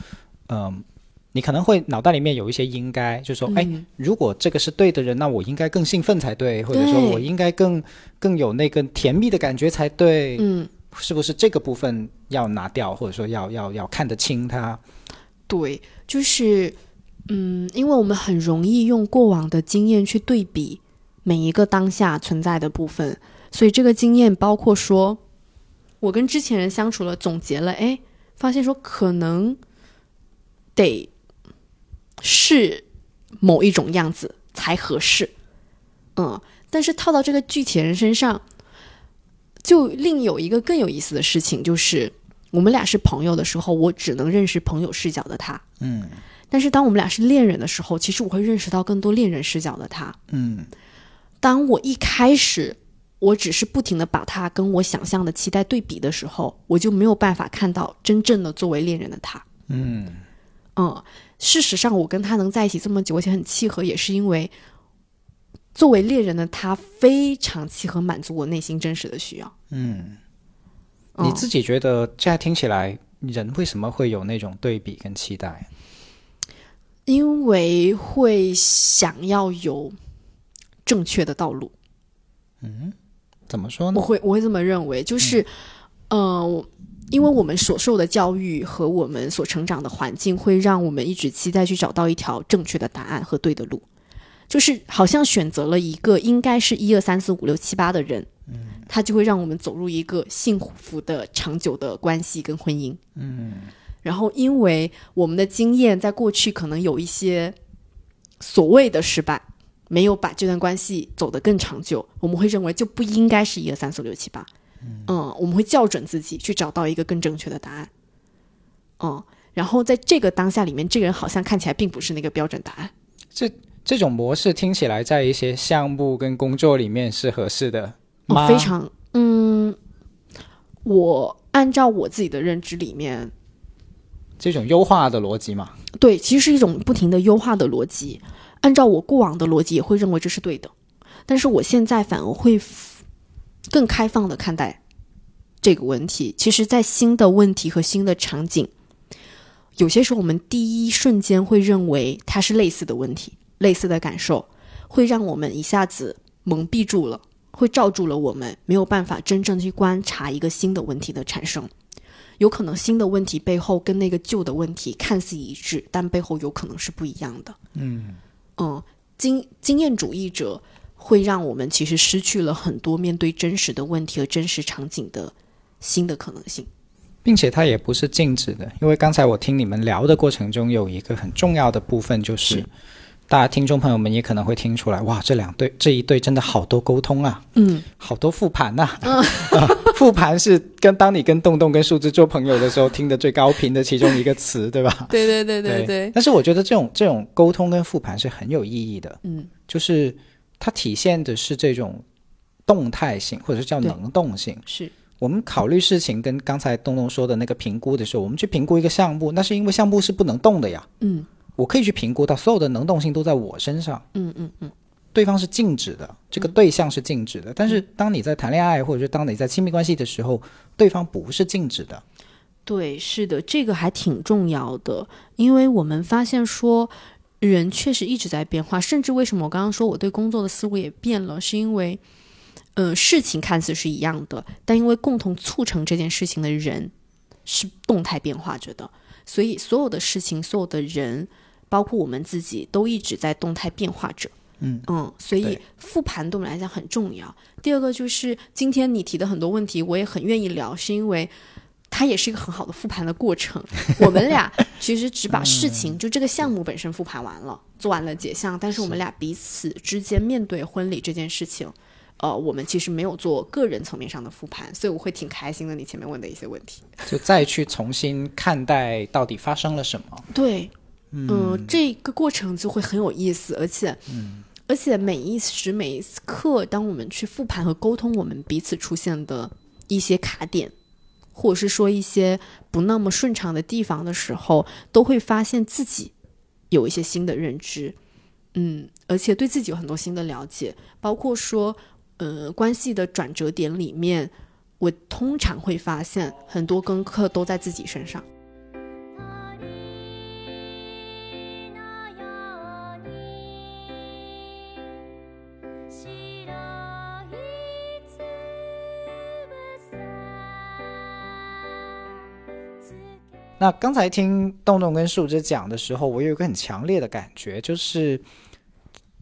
嗯，你可能会脑袋里面有一些应该，就是说，哎，如果这个是对的人，那我应该更兴奋才对，或者说我应该更更有那个甜蜜的感觉才对。嗯，是不是这个部分要拿掉，或者说要要要看得清他？对，就是。嗯，因为我们很容易用过往的经验去对比每一个当下存在的部分，所以这个经验包括说，我跟之前人相处了，总结了，哎，发现说可能得是某一种样子才合适，嗯，但是套到这个具体人身上，就另有一个更有意思的事情，就是我们俩是朋友的时候，我只能认识朋友视角的他，嗯。但是当我们俩是恋人的时候，其实我会认识到更多恋人视角的他。嗯，当我一开始我只是不停的把他跟我想象的期待对比的时候，我就没有办法看到真正的作为恋人的他。嗯嗯，事实上，我跟他能在一起这么久，而且很契合，也是因为作为恋人的他非常契合满足我内心真实的需要。嗯，你自己觉得这样听起来，人为什么会有那种对比跟期待？因为会想要有正确的道路，嗯，怎么说呢？我会我会这么认为，就是，呃，因为我们所受的教育和我们所成长的环境，会让我们一直期待去找到一条正确的答案和对的路，就是好像选择了一个应该是一二三四五六七八的人，嗯，他就会让我们走入一个幸福的长久的关系跟婚姻，嗯。然后，因为我们的经验在过去可能有一些所谓的失败，没有把这段关系走得更长久，我们会认为就不应该是一二三四五六七八，嗯，我们会校准自己去找到一个更正确的答案，嗯，然后在这个当下里面，这个人好像看起来并不是那个标准答案。这这种模式听起来在一些项目跟工作里面是合适的吗？非常，嗯，我按照我自己的认知里面。这种优化的逻辑嘛？对，其实是一种不停的优化的逻辑。按照我过往的逻辑，也会认为这是对的。但是我现在反而会更开放的看待这个问题。其实，在新的问题和新的场景，有些时候我们第一瞬间会认为它是类似的问题、类似的感受，会让我们一下子蒙蔽住了，会罩住了我们，没有办法真正去观察一个新的问题的产生。有可能新的问题背后跟那个旧的问题看似一致，但背后有可能是不一样的。嗯嗯，经经验主义者会让我们其实失去了很多面对真实的问题和真实场景的新的可能性，并且它也不是静止的，因为刚才我听你们聊的过程中有一个很重要的部分就是。大家听众朋友们也可能会听出来，哇，这两对这一对真的好多沟通啊，嗯，好多复盘呐，复盘是跟当你跟洞洞跟数字做朋友的时候听的最高频的其中一个词，对吧？对对对对对。但是我觉得这种这种沟通跟复盘是很有意义的，嗯，就是它体现的是这种动态性，或者是叫能动性。是我们考虑事情，跟刚才东东说的那个评估的时候，我们去评估一个项目，那是因为项目是不能动的呀。嗯我可以去评估到所有的能动性都在我身上，嗯嗯嗯，对方是静止的，这个对象是静止的。但是当你在谈恋爱，或者是当你在亲密关系的时候，对方不是静止的。对，是的，这个还挺重要的，因为我们发现说，人确实一直在变化，甚至为什么我刚刚说我对工作的思路也变了，是因为，呃，事情看似是一样的，但因为共同促成这件事情的人是动态变化着的，所以所有的事情、所有的人，包括我们自己，都一直在动态变化着。嗯嗯，所以复盘对我们来讲很重要。第二个就是今天你提的很多问题，我也很愿意聊，是因为它也是一个很好的复盘的过程。我们俩其实只把事情、就这个项目本身复盘完了，做完了解项，但是我们俩彼此之间面对婚礼这件事情。呃，我们其实没有做个人层面上的复盘，所以我会挺开心的。你前面问的一些问题，就再去重新看待到底发生了什么。对，嗯、这个过程就会很有意思，而且，嗯，而且每一时每一刻，当我们去复盘和沟通我们彼此出现的一些卡点，或者是说一些不那么顺畅的地方的时候，都会发现自己有一些新的认知，嗯，而且对自己有很多新的了解，包括说，呃，关系的转折点里面，我通常会发现很多功课都在自己身上。那刚才听洞洞跟树枝讲的时候，我有一个很强烈的感觉，就是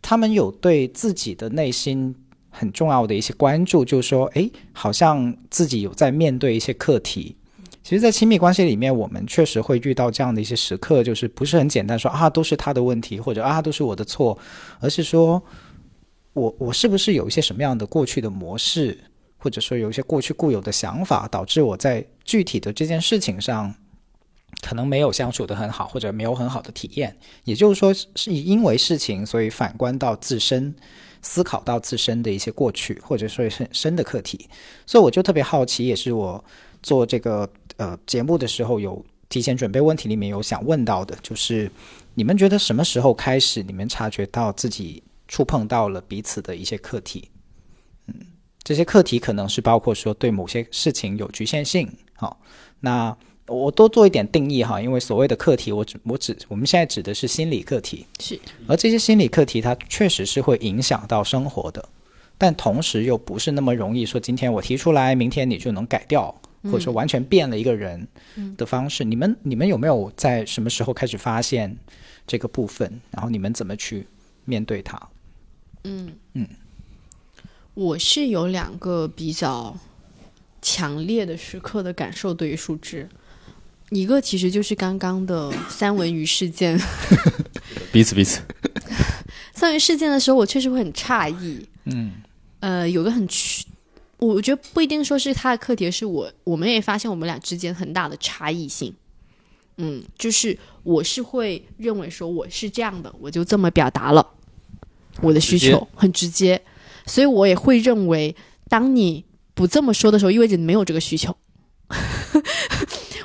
他们有对自己的内心很重要的一些关注，就是说，诶，好像自己有在面对一些课题。其实，在亲密关系里面，我们确实会遇到这样的一些时刻，就是不是很简单说啊，都是他的问题，或者啊，都是我的错，而是说我我是不是有一些什么样的过去的模式，或者说有一些过去固有的想法，导致我在具体的这件事情上可能没有相处的很好，或者没有很好的体验。也就是说，是因为事情，所以反观到自身，思考到自身的一些过去，或者说很深的课题。所以我就特别好奇，也是我做这个呃节目的时候有提前准备问题里面有想问到的，就是你们觉得什么时候开始，你们察觉到自己触碰到了彼此的一些课题？嗯，这些课题可能是包括说对某些事情有局限性，好、那我多做一点定义哈，因为所谓的课题，我只我只我们现在指的是心理课题，是。而这些心理课题它确实是会影响到生活的，但同时又不是那么容易说今天我提出来，明天你就能改掉，或者说完全变了一个人的方式。你们你们有没有在什么时候开始发现这个部分？然后你们怎么去面对它？嗯。嗯。我是有两个比较强烈的时刻的感受，对于树枝，一个其实就是刚刚的三文鱼事件。彼 此彼此，三文鱼事件的时候，我确实会很诧异。嗯，呃，有个很区，我觉得不一定说是他的课题，是我我们也发现我们俩之间很大的差异性。嗯，就是我是会认为说我是这样的，我就这么表达了我的需求，很直接，所以我也会认为，当你不这么说的时候，意味着你没有这个需求。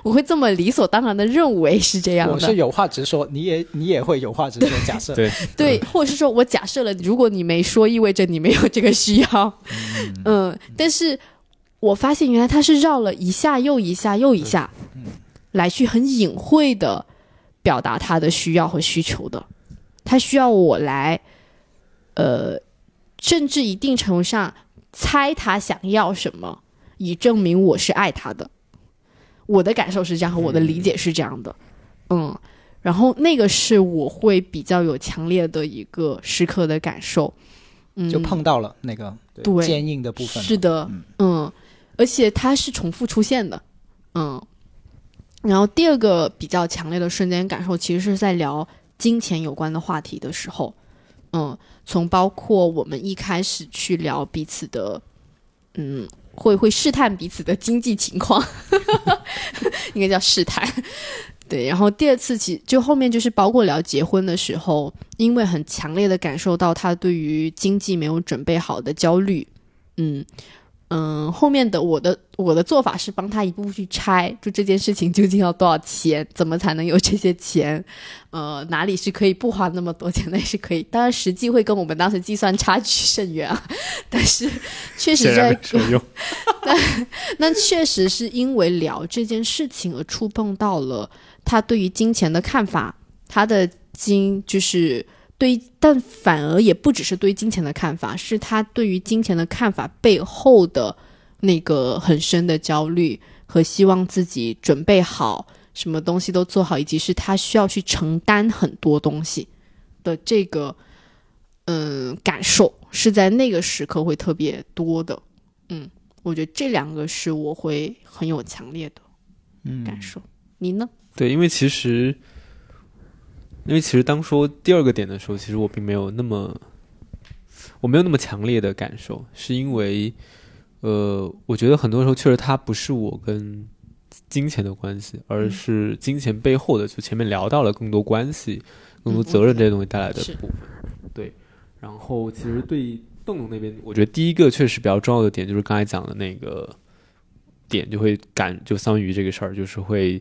我会这么理所当然的认为 是这样的，我是有话直说，你也你也会有话直说。假设对对，或者是说我假设了，如果你没说，意味着你没有这个需要。嗯，但是我发现原来他是绕了一下又一下又一下，来去很隐晦的表达他的需要和需求的。他需要我来，呃，甚至一定程度上猜他想要什么，以证明我是爱他的。我的感受是这样，和我的理解是这样的。嗯，然后那个是我会比较有强烈的一个时刻的感受，嗯，就碰到了那个对。坚硬的部分。是的，嗯，而且它是重复出现的，嗯。然后第二个比较强烈的瞬间感受，其实是在聊金钱有关的话题的时候，嗯，从包括我们一开始去聊彼此的，嗯，会会试探彼此的经济情况，应该叫试探，对，然后第二次其就后面就是包括聊结婚的时候，因为很强烈的感受到他对于经济没有准备好的焦虑，嗯嗯，后面的我的我的做法是帮他一步步去拆，就这件事情究竟要多少钱，怎么才能有这些钱，呃，哪里是可以不花那么多钱，那是可以，当然实际会跟我们当时计算差距甚远啊，但是确实在没什么用。那确实是因为聊这件事情而触碰到了他对于金钱的看法，他的金就是对，但反而也不只是对金钱的看法，是他对于金钱的看法背后的那个很深的焦虑和希望自己准备好，什么东西都做好，以及是他需要去承担很多东西的这个嗯感受，是在那个时刻会特别多的，嗯。我觉得这两个是我会很有强烈的嗯感受。你呢？对，因为其实，因为其实当说第二个点的时候，其实我并没有那么，我没有那么强烈的感受，是因为，呃，我觉得很多时候确实它不是我跟金钱的关系，而是金钱背后的，就前面聊到了更多关系、更多嗯责任这些东西带来的部分。对，然后其实对邓总那边，我觉得第一个确实比较重要的点就是刚才讲的那个点，就会感就相当于这个事儿，就是会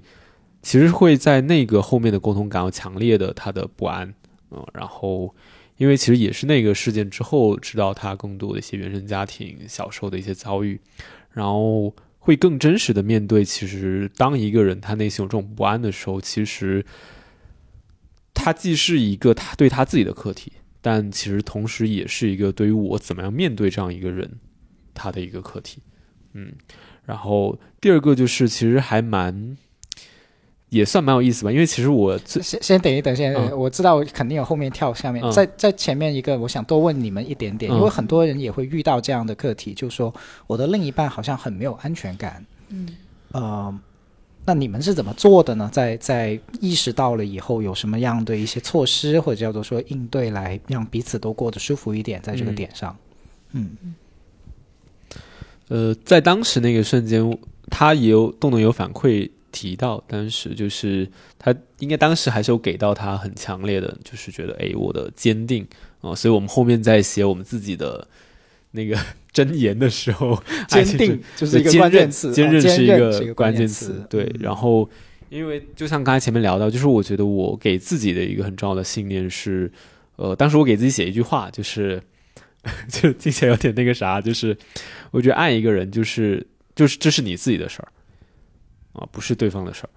其实会在那个后面的沟通感到强烈的他的不安，嗯，然后因为其实也是那个事件之后知道他更多的一些原生家庭小时候的一些遭遇，然后会更真实的面对，其实当一个人他内心有这种不安的时候，其实他既是一个他对他自己的课题，但其实同时也是一个对于我怎么样面对这样一个人他的一个课题，嗯，然后第二个就是其实还蛮。也算蛮有意思吧，因为其实我先先等一等，先我知道肯定有后面跳下面，嗯。在在前面一个，我想多问你们一点点，嗯。因为很多人也会遇到这样的课题，就是说我的另一半好像很没有安全感，嗯，呃，那你们是怎么做的呢？在在意识到了以后，有什么样的一些措施或者叫做说应对来让彼此都过得舒服一点，在这个嗯点上，嗯。呃，在当时那个瞬间，他也有动动有反馈提到，当时就是他应该当时还是有给到他很强烈的，就是觉得哎，我的坚定啊、呃所以我们后面在写我们自己的那个 箴言的时候，坚定就是一个关键词，坚韧是一个关键词，对。嗯然后，因为就像刚才前面聊到，就是我觉得我给自己的一个很重要的信念是，呃，当时我给自己写一句话，就是，就听起来有点那个啥，就是我觉得爱一个人就是就是这是你自己的事儿啊，不是对方的事儿。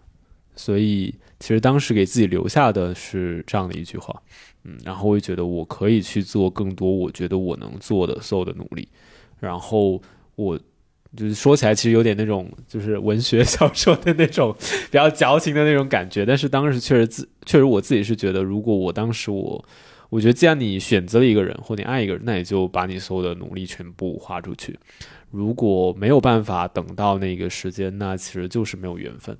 所以其实当时给自己留下的是这样的一句话，嗯，然后我也觉得我可以去做更多我觉得我能做的所有的努力，然后我就是说起来其实有点那种就是文学 小说的那种比较矫情的那种感觉，但是当时确实自确实我自己是觉得，如果我当时我我觉得既然你选择了一个人或你爱一个人，那你就把你所有的努力全部花出去。如果没有办法等到那个时间，那其实就是没有缘分，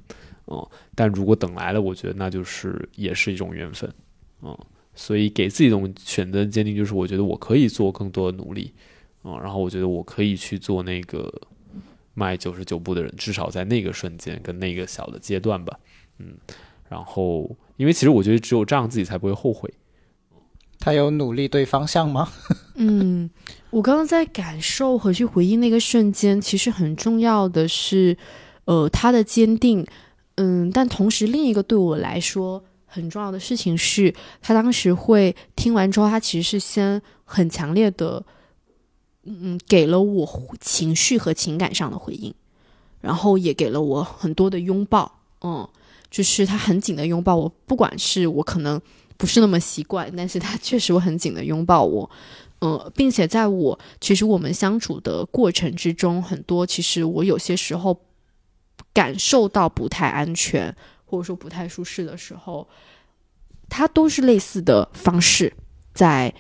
嗯。但如果等来了，我觉得那就是也是一种缘分，嗯。所以给自己一种选择的坚定，就是我觉得我可以做更多的努力，嗯。然后我觉得我可以去做那个迈九十九步的人，至少在那个瞬间跟那个小的阶段吧，嗯。然后，因为其实我觉得只有这样自己才不会后悔。他有努力对方向吗？嗯，我刚刚在感受和去回应那个瞬间，其实很重要的是，呃，他的坚定，嗯，但同时另一个对我来说很重要的事情是，他当时会听完之后，他其实是先很强烈的，嗯，给了我情绪和情感上的回应，然后也给了我很多的拥抱，嗯，就是他很紧的拥抱我，不管是我可能。不是那么习惯，但是他确实会很紧的拥抱我，呃，并且在我其实我们相处的过程之中，很多其实我有些时候感受到不太安全，或者说不太舒适的时候，他都是类似的方式在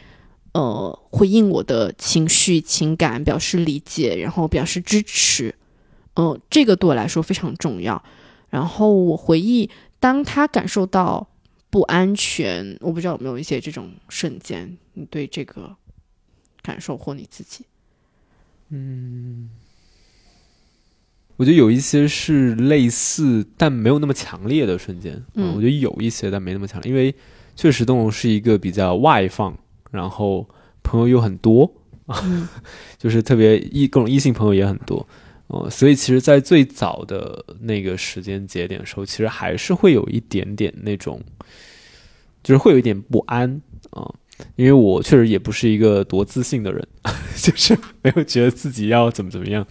呃回应我的情绪、情感，表示理解，然后表示支持，嗯、这个对我来说非常重要。然后我回忆，当他感受到。不安全，我不知道有没有一些这种瞬间，你对这个感受或你自己，嗯，我觉得有一些是类似但没有那么强烈的瞬间，嗯。我觉得有一些但没那么强烈，因为确实东龙是一个比较外放，然后朋友又很多，嗯。就是特别异各种异性朋友也很多，哦、所以其实，在最早的那个时间节点的时候，其实还是会有一点点那种，就是会有一点不安啊、因为我确实也不是一个多自信的人，就是没有觉得自己要怎么怎么样，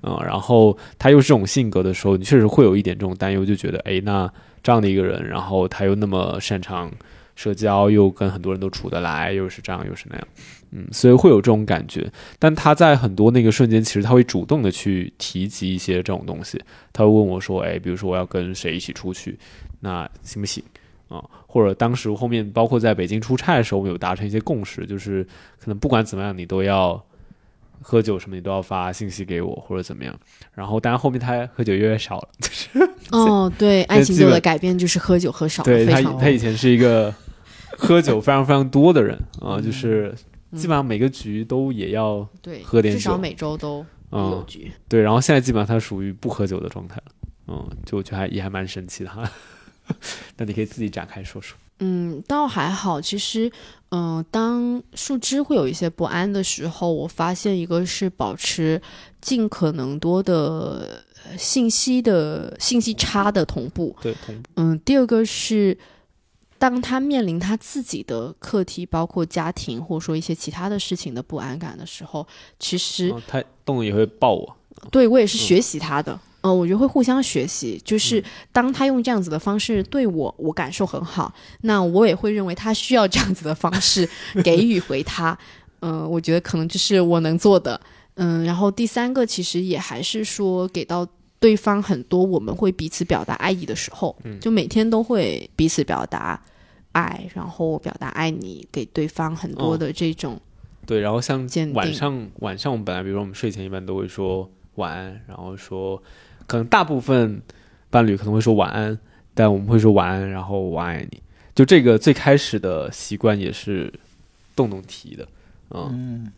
啊、然后他又是这种性格的时候，你确实会有一点这种担忧，就觉得，哎，那这样的一个人，然后他又那么擅长社交，又跟很多人都处得来，又是这样又是那样，嗯，所以会有这种感觉。但他在很多那个瞬间，其实他会主动的去提及一些这种东西，他会问我说，哎，比如说我要跟谁一起出去，那行不行？啊、或者当时后面包括在北京出差的时候，我们有达成一些共识，就是可能不管怎么样，你都要喝酒什么，你都要发信息给我或者怎么样。然后，当然后面他喝酒越来越少了，就是 哦，对，爱情基本对我的改变就是喝酒喝少了，对他他以前是一个喝酒非常非常多的人啊、就是基本上每个局都也要对，喝点酒至少每周都有嗯局。对，然后现在基本上他属于不喝酒的状态了，嗯，就我觉得还也还蛮神奇的哈。那你可以自己展开说说。嗯，倒还好。其实，嗯、当树枝会有一些不安的时候，我发现一个是保持尽可能多的呃信息的信息差的同步，对，同步嗯，第二个是，当他面临他自己的课题，包括家庭或者说一些其他的事情的不安感的时候，其实、哦他动动也会抱我，对我也是学习他的。呃，我觉得会互相学习，就是当他用这样子的方式对我，我感受很好，那我也会认为他需要这样子的方式 给予回他。嗯、我觉得可能这是我能做的。嗯，然后第三个其实也还是说给到对方很多我们会彼此表达爱意的时候，就每天都会彼此表达爱，然后表达爱你，给对方很多哦的这种，对，然后像晚上晚上我们本来比如说我们睡前一般都会说晚安，然后说可能大部分伴侣可能会说晚安，但我们会说晚安，然后我爱你。就这个最开始的习惯也是动动提的，嗯，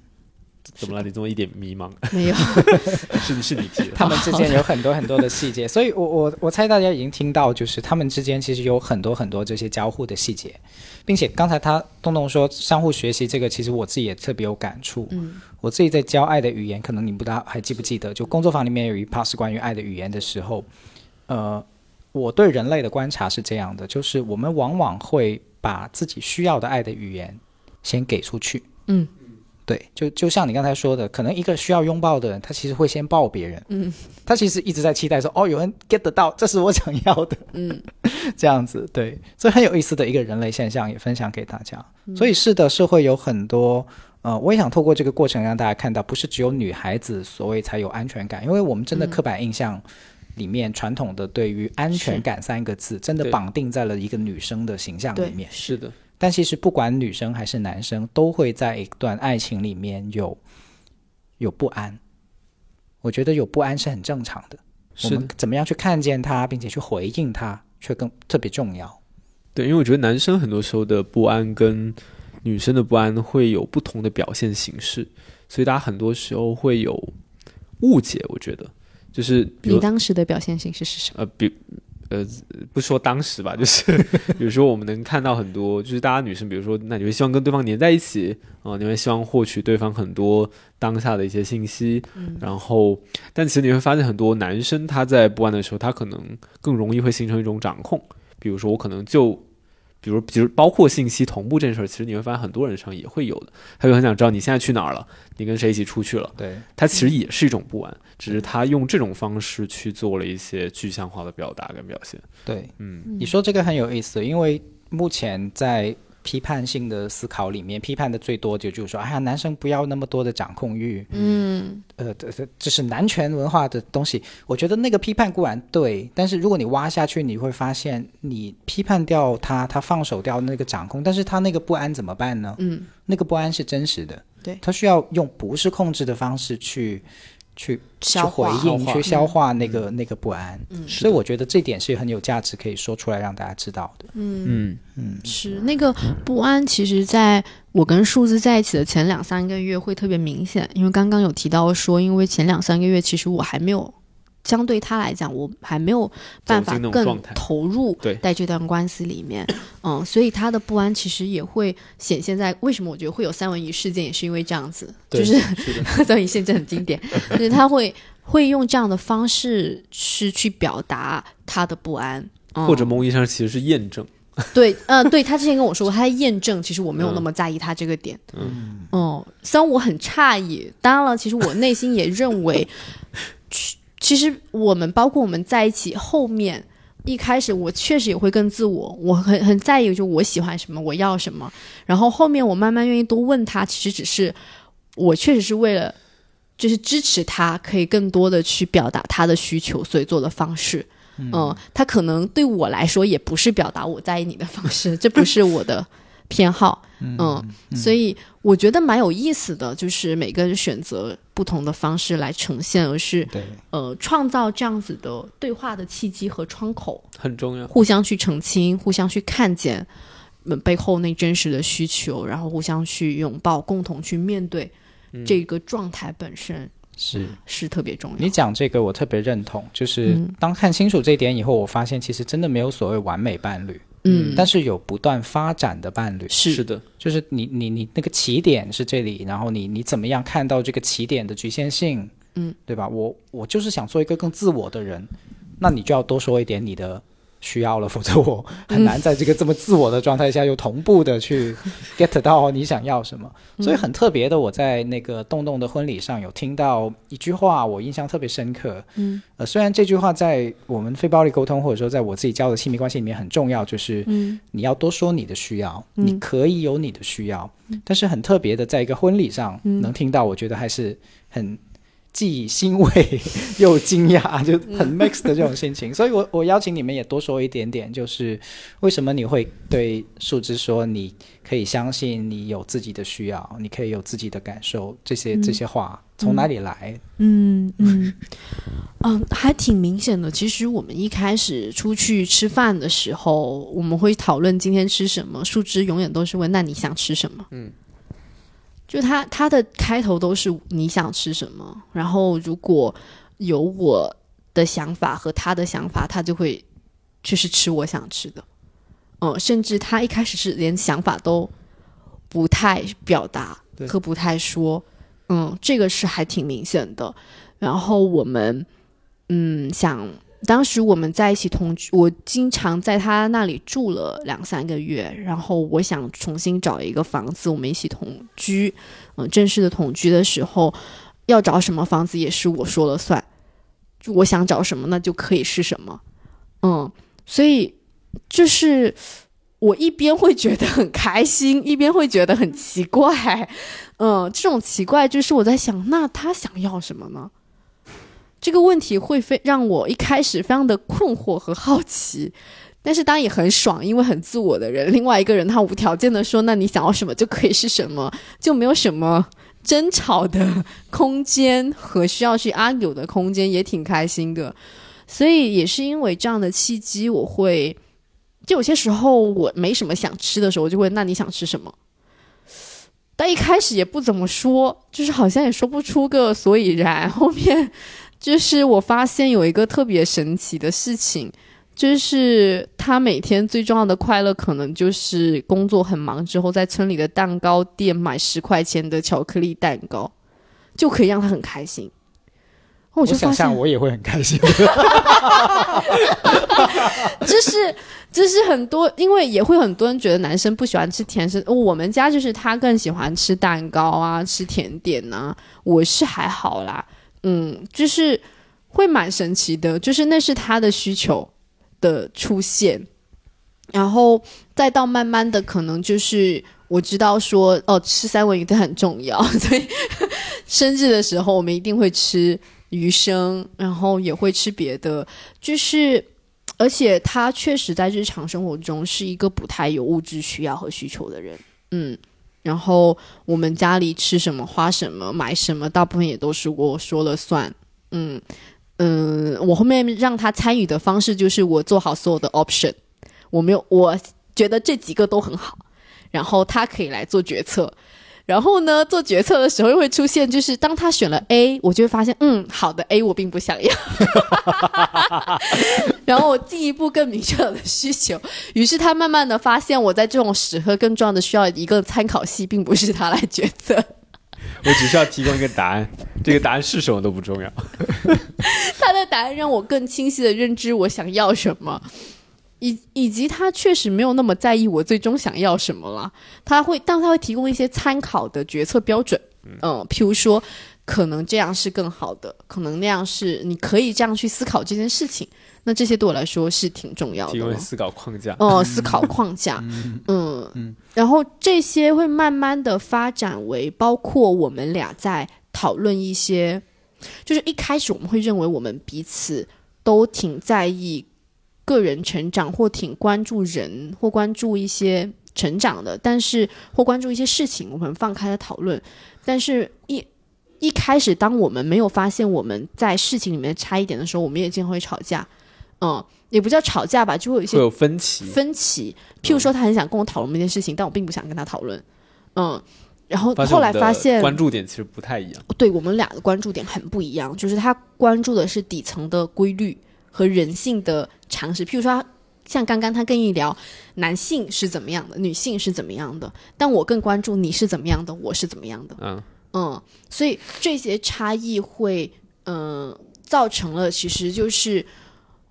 怎么了？你这么一点迷茫？没有，是是你提的，他们之间有很多很多的细节，所以我我我猜大家已经听到，就是他们之间其实有很多很多这些交互的细节，并且刚才他东东说相互学习这个，其实我自己也特别有感触。嗯我自己在教爱的语言，可能你不知道还记不记得，就工作坊里面有一 part 是关于爱的语言的时候，呃，我对人类的观察是这样的，就是我们往往会把自己需要的爱的语言先给出去。嗯对，就就像你刚才说的，可能一个需要拥抱的人，他其实会先抱别人，嗯。他其实一直在期待说，哦，有人 get 得到，这是我想要的，嗯。这样子，对，这很有意思的一个人类现象，也分享给大家。嗯。所以是的，是会有很多，呃，我也想透过这个过程让大家看到，不是只有女孩子所谓才有安全感，因为我们真的嗯。刻板印象里面传统的对于安全感三个字，真的绑定在了一个女生的形象里对面。是的，但其实不管女生还是男生，都会在一段爱情里面有有不安。我觉得有不安是很正常的。我是的们，怎么样去看见它，并且去回应它，却更特别重要。对，因为我觉得男生很多时候的不安跟女生的不安会有不同的表现形式，所以大家很多时候会有误解。我觉得就是你当时的表现形式是什么？呃，比呃不说当时吧，就是有时候我们能看到很多，就是大家女生，比如说那你会希望跟对方黏在一起啊、你会希望获取对方很多当下的一些信息，然后但其实你会发现很多男生他在不安的时候，他可能更容易会形成一种掌控，比如说我可能就。比如，比如包括信息同步这件事儿，其实你会发现很多人身上也会有的。他就很想知道你现在去哪儿了，你跟谁一起出去了，对，他其实也是一种不安，只是他用这种方式去做了一些具象化的表达跟表现。对，嗯，你说这个很有意思，因为目前在批判性的思考里面，批判的最多就就是说，哎呀，男生不要那么多的掌控欲，嗯呃，这是男权文化的东西。我觉得那个批判固然对，但是如果你挖下去，你会发现，你批判掉他，他放手掉那个掌控，但是他那个不安怎么办呢？嗯那个不安是真实的，对他需要用不是控制的方式去去去消化。回应、去消化那个、那个不安。嗯。所以我觉得这点是很有价值，可以说出来让大家知道的。嗯。嗯，嗯，是那个不安，其实在我跟数字在一起的前两三个月会特别明显，因为刚刚有提到说，因为前两三个月其实我还没有相对他来讲，我还没有办法更投入在这段关系里面。嗯，所以他的不安其实也会显现在为什么我觉得会有三文鱼事件，也是因为这样子，就是三文鱼事件很经典，就是他会会用这样的方式是去表达他的不安。嗯或者某种意义上其实是验证。对，嗯、对他之前跟我说过，他在验证，其实我没有那么在意他这个点。嗯，哦、虽然我很诧异，当然了，其实我内心也认为，其其实我们包括我们在一起后面。一开始我确实也会更自我，我很很在意，就我喜欢什么，我要什么。然后后面我慢慢愿意多问他，其实只是我确实是为了，就是支持他可以更多的去表达他的需求，所以做的方式。嗯、他可能对我来说也不是表达我在意你的方式，这不是我的偏好。嗯，所以我觉得蛮有意思的，就是每个人选择不同的方式来呈现，而是对，呃创造这样子的对话的契机和窗口，很重要。互相去澄清，互相去看见。呃背后那真实的需求，然后互相去拥抱，共同去面对这个状态本身是。是特别重要。你讲这个我特别认同，就是嗯当看清楚这一点以后，我发现其实真的没有所谓完美伴侣，嗯，但是有不断发展的伴侣。是。是的，就是你你你那个起点是这里，然后你你怎么样看到这个起点的局限性，嗯，对吧？我我就是想做一个更自我的人，那你就要多说一点你的需要了，否则我很难在这个这么自我的状态下又同步的去 get 到你想要什么。所以很特别的，我在那个洞洞的婚礼上有听到一句话，我印象特别深刻。嗯，呃，虽然这句话在我们非暴力沟通或者说在我自己教的亲密关系里面很重要，就是嗯。你要多说你的需要，嗯。你可以有你的需要，但是很特别的，在一个婚礼上、嗯。能听到，我觉得还是很既欣慰又惊讶，就很 mix 的这种心情。所以我我邀请你们也多说一点点，就是为什么你会对树枝说你可以相信你有自己的需要，你可以有自己的感受，这些这些话从哪里来？嗯嗯 嗯，还挺明显的。其实我们一开始出去吃饭的时候，我们会讨论今天吃什么。树枝永远都是问：“那你想吃什么？”嗯，就他他的开头都是你想吃什么，然后如果有我的想法和他的想法，他就会就是吃我想吃的。嗯，甚至他一开始是连想法都不太表达和不太说。嗯，这个是还挺明显的。然后我们，嗯，想当时我们在一起同居，我经常在他那里住了两三个月。然后我想重新找一个房子，我们一起同居。嗯、正式的同居的时候，要找什么房子也是我说了算。就我想找什么，那就可以是什么。嗯，所以就是我一边会觉得很开心，一边会觉得很奇怪。嗯，这种奇怪就是我在想，那他想要什么呢？这个问题会非让我一开始非常的困惑和好奇，但是当然也很爽，因为很自我的人，另外一个人他无条件的说，那你想要什么就可以是什么，就没有什么争吵的空间和需要去 argue 的空间，也挺开心的。所以也是因为这样的契机，我会就有些时候我没什么想吃的时候，就会那你想吃什么？但一开始也不怎么说，就是好像也说不出个所以然。后面就是我发现有一个特别神奇的事情，就是他每天最重要的快乐，可能就是工作很忙之后，在村里的蛋糕店买十块钱的巧克力蛋糕，就可以让他很开心。我我就想象，我也会很开心。就是就是很多，因为也会很多人觉得男生不喜欢吃甜食。哦我们家就是他更喜欢吃蛋糕啊，吃甜点呐、我是还好啦，嗯，就是会蛮神奇的，就是那是他的需求的出现，然后再到慢慢的可能就是。我知道说哦，吃三文鱼它很重要，所以生日的时候我们一定会吃鱼生，然后也会吃别的，就是而且他确实在日常生活中是一个不太有物质需要和需求的人，嗯。然后我们家里吃什么、花什么、买什么，大部分也都是我说了算，嗯嗯。我后面让他参与的方式就是我做好所有的 option，我没有，我觉得这几个都很好，然后他可以来做决策。然后呢，做决策的时候又会出现，就是当他选了 A，我就会发现，嗯，好的 A 我并不想要，然后我进一步更明确我的需求，于是他慢慢的发现，我在这种时刻更重要的需要一个参考系，并不是他来决策。我只需要提供一个答案，这个答案是什么都不重要。他的答案让我更清晰的认知我想要什么，以以及他确实没有那么在意我最终想要什么了。他会，但他会提供一些参考的决策标准，嗯、譬如说，可能这样是更好的，可能那样是你可以这样去思考这件事情。那这些对我来说是挺重要的。提供思考框架。哦，思考框架，嗯然后这些会慢慢的发展为包括我们俩在讨论一些，就是一开始我们会认为我们彼此都挺在意个人成长，或挺关注人，或关注一些成长的，但是或关注一些事情，我们放开了讨论，但是一。一开始，当我们没有发现我们在事情里面差一点的时候，我们也经常会吵架。嗯，也不叫吵架吧，就会有一些会有分歧，分歧。譬如说，他很想跟我讨论一件事情，但我并不想跟他讨论。嗯，然后后来发现，关注点其实不太一样。对我们俩的关注点很不一样，就是他关注的是底层的规律和人性的常识。譬如说，像刚刚他跟你聊男性是怎么样的，女性是怎么样的，但我更关注你是怎么样的，我是怎么样的。嗯，嗯，所以这些差异会，嗯、造成了其实就是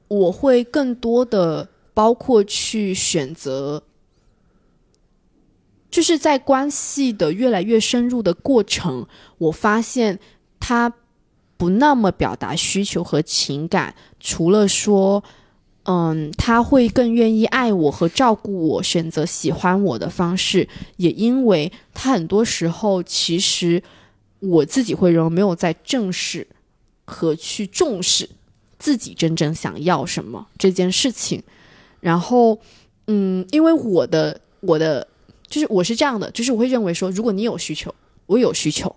我会更多的包括去选择，就是在关系的越来越深入的过程，我发现他不那么表达需求和情感，除了说。嗯，他会更愿意爱我和照顾我，选择喜欢我的方式，也因为他很多时候其实我自己会认为没有在正视和去重视自己真正想要什么这件事情。然后，嗯，因为我的我的就是我是这样的，就是我会认为说，如果你有需求，我有需求，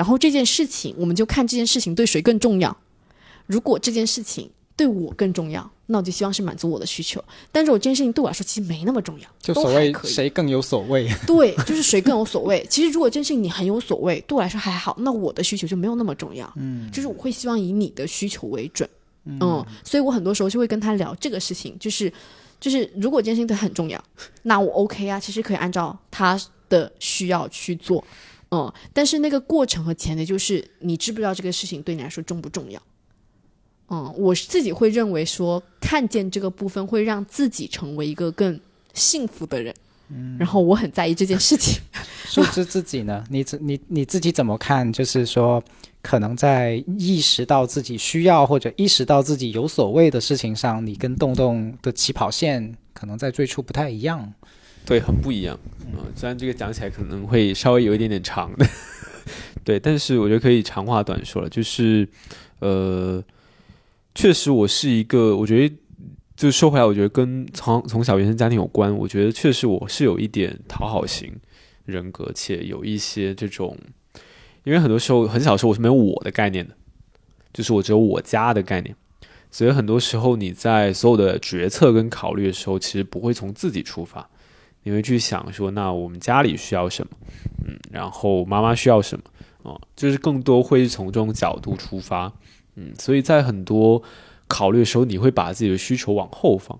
然后这件事情我们就看这件事情对谁更重要。如果这件事情对我更重要，那我就希望是满足我的需求。但是我这件事情对我来说其实没那么重要，就所谓谁更有所谓。对，就是谁更有所谓。其实如果真是你很有所谓，对我来说还好，那我的需求就没有那么重要。嗯，就是我会希望以你的需求为准。嗯所以我很多时候就会跟他聊这个事情，就是就是如果这件事情对他很重要，那我 OK 啊，其实可以按照他的需要去做。嗯，但是那个过程和前提就是你知不知道这个事情对你来说重不重要？嗯，我自己会认为说，看见这个部分会让自己成为一个更幸福的人。嗯，然后我很在意这件事情。树枝自己呢？你自你你自己怎么看？就是说，可能在意识到自己需要或者意识到自己有所谓的事情上，你跟洞洞的起跑线可能在最初不太一样。对，很不一样。嗯、虽然这个讲起来可能会稍微有一点点长的，对，但是我觉得可以长话短说了。就是，呃，确实我是一个，我觉得就说回来，我觉得跟从从小原生家庭有关。我觉得确实我是有一点讨好型人格，且有一些这种，因为很多时候很小时候我是没有我的概念的，就是我只有我家的概念。所以很多时候你在所有的决策跟考虑的时候，其实不会从自己出发，你会去想说，那我们家里需要什么，嗯，然后妈妈需要什么，哦、就是更多会从这种角度出发，嗯，所以在很多考虑的时候，你会把自己的需求往后放，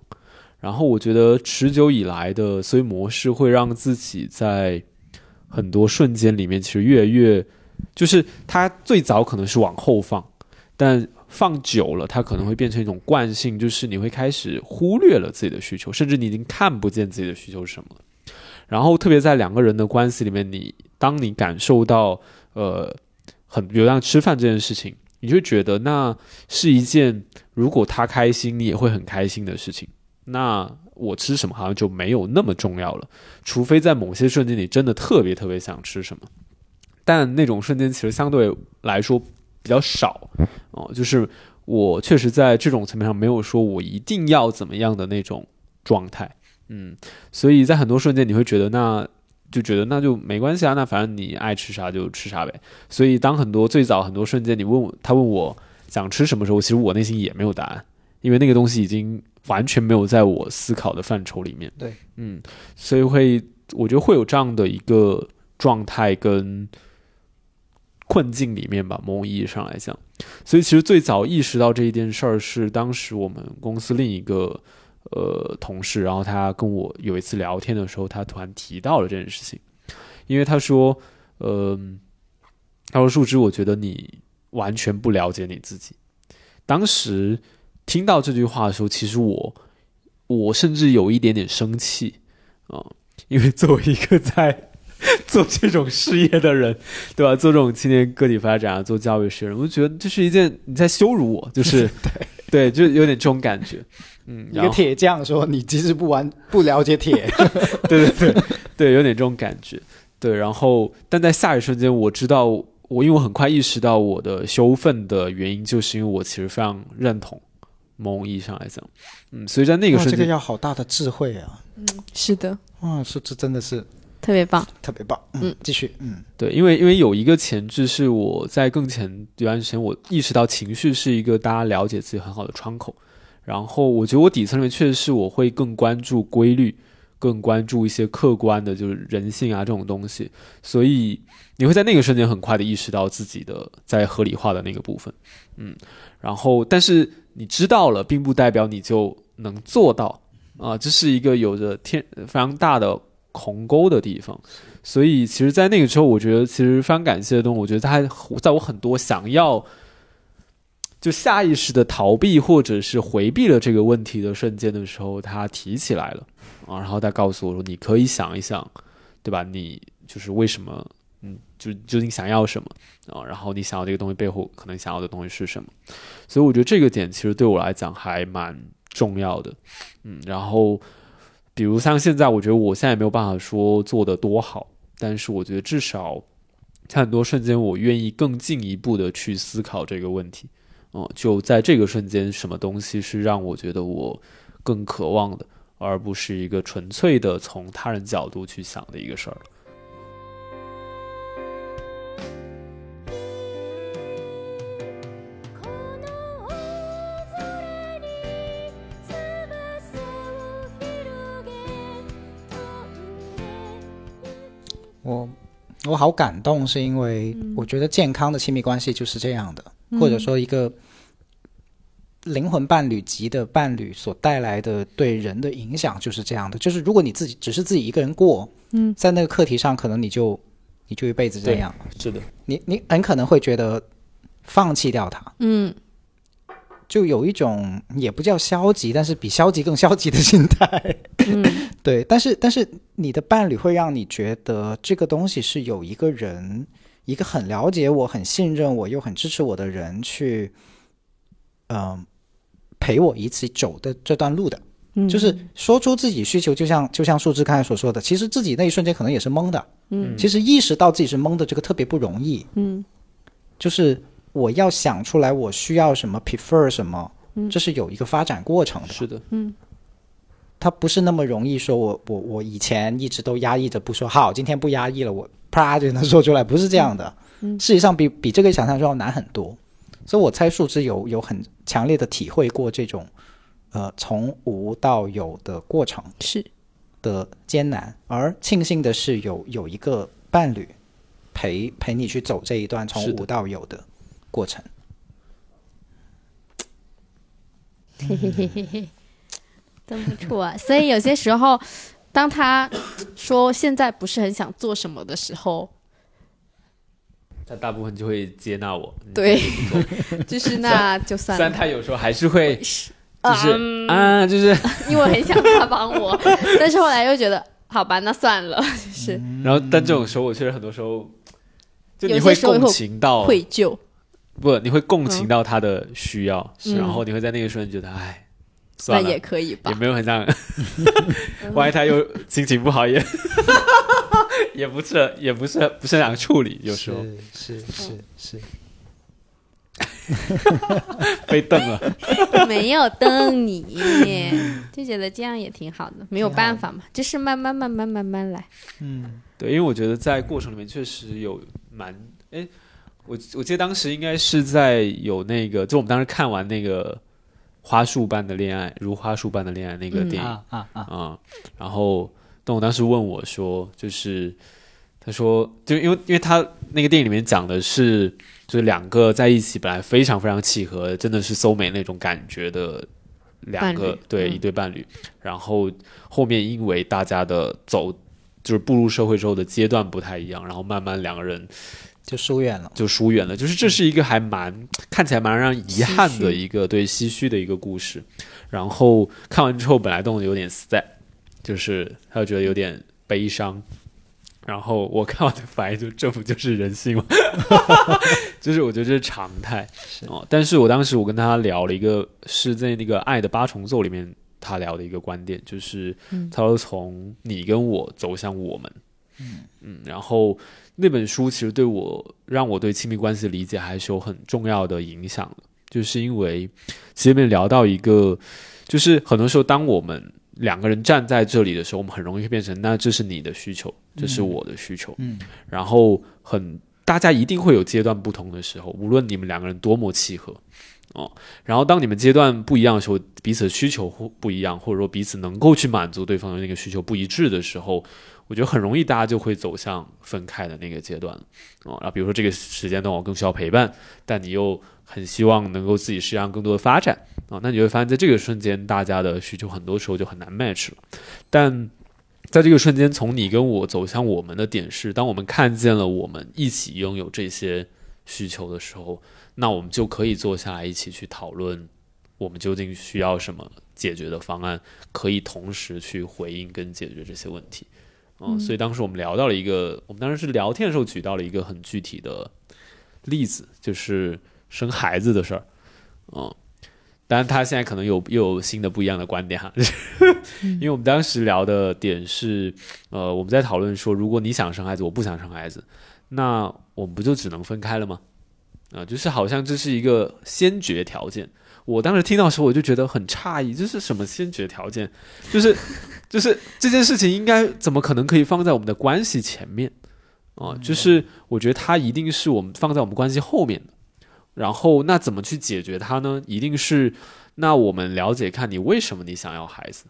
然后我觉得持久以来的思维模式会让自己在很多瞬间里面，其实越来越，就是它最早可能是往后放，但放久了，它可能会变成一种惯性，就是你会开始忽略了自己的需求，甚至你已经看不见自己的需求是什么了。然后，特别在两个人的关系里面，你当你感受到呃很，比如像吃饭这件事情，你就觉得那是一件如果他开心，你也会很开心的事情。那我吃什么好像就没有那么重要了，除非在某些瞬间你真的特别特别想吃什么，但那种瞬间其实相对来说比较少哦。就是我确实在这种层面上没有说我一定要怎么样的那种状态，嗯，所以在很多瞬间你会觉得那就觉得那就没关系啊，那反正你爱吃啥就吃啥呗。所以当很多最早很多瞬间你问我他问我想吃什么时候，其实我内心也没有答案，因为那个东西已经完全没有在我思考的范畴里面。对，嗯，所以会我觉得会有这样的一个状态跟困境里面吧，某种意义上来讲。所以其实最早意识到这一件事儿是当时我们公司另一个呃同事，然后他跟我有一次聊天的时候，他突然提到了这件事情，因为他说，呃，他说树枝，我觉得你完全不了解你自己。当时听到这句话的时候，其实我我甚至有一点点生气啊、因为作为一个在 做这种事业的人，对吧？做这种青年个体发展啊，做教育事业的人，我就觉得这是一件你在羞辱我，就是 对就有点这种感觉。嗯，一个铁匠说你其实不完不了解铁，对对对对，有点这种感觉。对，然后但在下一瞬间，我知道我因为我很快意识到我的羞愤的原因，就是因为我其实非常认同某种意义上来讲，嗯，所以在那个哇这个瞬间，要好大的智慧啊！嗯是的，哇，是这真的是特别棒。特别棒。嗯，继续，嗯对，因为因为有一个前置是我在更前一段时间，我意识到情绪是一个大家了解自己很好的窗口。然后我觉得我底层里面确实是我会更关注规律，更关注一些客观的，就是人性啊这种东西。所以你会在那个瞬间很快的意识到自己的在合理化的那个部分，嗯。然后，但是你知道了，并不代表你就能做到啊，这是一个有着天非常大的鸿沟的地方。所以，其实，在那个时候，我觉得其实非常感谢的东西，我觉得他在我很多想要就下意识的逃避或者是回避了这个问题的瞬间的时候，他提起来了啊，然后他告诉我说：“你可以想一想，对吧？你就是为什么，嗯，就究竟想要什么啊？然后你想要这个东西背后可能想要的东西是什么？所以我觉得这个点其实对我来讲还蛮重要的，嗯，然后比如像现在，我觉得我现在也没有办法说做得多好，但是我觉得至少在很多瞬间，我愿意更进一步的去思考这个问题。嗯、就在这个瞬间，什么东西是让我觉得我更渴望的，而不是一个纯粹的从他人角度去想的一个事儿。我我好感动，是因为我觉得健康的亲密关系就是这样的，或者说一个灵魂伴侣级的伴侣所带来的对人的影响就是这样的。就是如果你自己只是自己一个人过，嗯，在那个课题上，可能你就你就一辈子这样，是的，你你很可能会觉得放弃掉它，嗯就有一种也不叫消极，但是比消极更消极的心态。嗯 对，但是但是你的伴侣会让你觉得这个东西是有一个人，一个很了解我、很信任我又很支持我的人去，嗯、陪我一起走的这段路的。嗯，就是说出自己需求，就像就像树枝刚才所说的，其实自己那一瞬间可能也是懵的。嗯其实意识到自己是懵的，这个特别不容易。嗯就是我要想出来我需要什么，prefer 什么，嗯。这是有一个发展过程的。是的，嗯。它不是那么容易说我我我以前一直都压抑着不说，好，今天不压抑了，我啪就能说出来，不是这样的。嗯。事实上比比这个想象中要难很多。所以我猜树枝有有很强烈的体会过这种，呃，从无到有的过程是。的艰难，而庆幸的是有有一个伴侣陪陪你去走这一段从无到有的过程。嘿嘿嘿嘿嘿，真不错啊！所以有些时候，当他说现在不是很想做什么的时候，他大部分就会接纳我。对，就是那就算虽然，他有时候还是会，就是、啊，就是，因为很想他帮我，但是后来又觉得好吧，那算了，就是然后但这种时候，我确实很多时候，就你会共情到，愧疚。不，你会共情到他的需要，嗯然后你会在那个瞬间觉得，哎，那算了，也可以吧也？没有很像，万一他又心情不好，也 也不是，也不是，不是很想处理，有时候是是是是，被瞪了。没有瞪你，就觉得这样也挺好的，没有办法嘛，就是慢慢慢慢慢慢来。嗯对，因为我觉得在过程里面确实有蛮，哎，我我记得当时应该是在有那个，就我们当时看完那个花束般的恋爱，如花束般的恋爱那个嗯电影，啊啊啊，啊、然后但我当时问我说，就是他说，就因为因为他那个电影里面讲的是，就是两个在一起本来非常非常契合，真的是搜美那种感觉的两个对一对伴侣，然后后面因为大家的走就是步入社会之后的阶段不太一样，然后慢慢两个人就疏远了。就疏远了。就是这是一个还蛮看起来蛮让人遗憾的一个对唏嘘的一个故事。然后看完之后，本来动的有点 sad，就是他就觉得有点悲伤。然后我看完的反应就这不就是人性吗？就是我觉得这是常态哦。但是我当时我跟他聊了一个是在那个《爱的八重奏》里面他聊的一个观点，就是嗯他说从你跟我走向我们，嗯嗯然后那本书其实对我让我对亲密关系的理解还是有很重要的影响的，就是因为前面聊到一个，就是很多时候当我们两个人站在这里的时候，我们很容易会变成那这是你的需求，这是我的需求，嗯，然后很大家一定会有阶段不同的时候，无论你们两个人多么契合。哦，然后当你们阶段不一样的时候，彼此的需求或不一样，或者说彼此能够去满足对方的那个需求不一致的时候，我觉得很容易大家就会走向分开的那个阶段了。哦，然后比如说这个时间段我更需要陪伴，但你又很希望能够自己实际上更多的发展啊、那你会发现在这个瞬间，大家的需求很多时候就很难 match 了。但在这个瞬间，从你跟我走向我们的点是，当我们看见了我们一起拥有这些需求的时候，那我们就可以坐下来一起去讨论，我们究竟需要什么解决的方案，可以同时去回应跟解决这些问题。嗯，所以当时我们聊到了一个，我们当时是聊天的时候举到了一个很具体的例子，就是生孩子的事儿。嗯，当然他现在可能有又有新的不一样的观点哈，因为我们当时聊的点是，呃，我们在讨论说，如果你想生孩子，我不想生孩子，那我们不就只能分开了吗？啊、就是好像这是一个先决条件。我当时听到的时候，我就觉得很诧异，这是什么先决条件？就是就是这件事情应该怎么可能可以放在我们的关系前面啊、就是我觉得它一定是我们放在我们关系后面的。然后那怎么去解决它呢？一定是那我们了解看你为什么你想要孩子，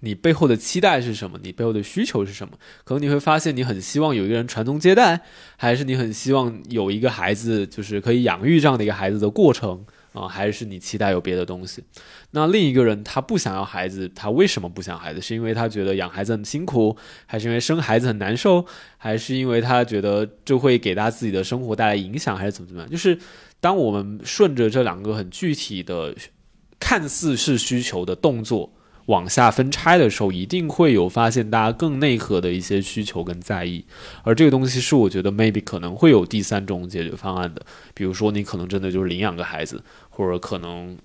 你背后的期待是什么？你背后的需求是什么？可能你会发现你很希望有一个人传宗接代，还是你很希望有一个孩子，就是可以养育这样的一个孩子的过程啊、还是你期待有别的东西？那另一个人他不想要孩子，他为什么不想孩子？是因为他觉得养孩子很辛苦，还是因为生孩子很难受，还是因为他觉得这会给他自己的生活带来影响，还是怎么怎么样？就是当我们顺着这两个很具体的、看似是需求的动作往下分拆的时候，一定会有发现大家更内核的一些需求跟在意，而这个东西是我觉得 maybe 可能会有第三种解决方案的，比如说你可能真的就是领养个孩子，或者可能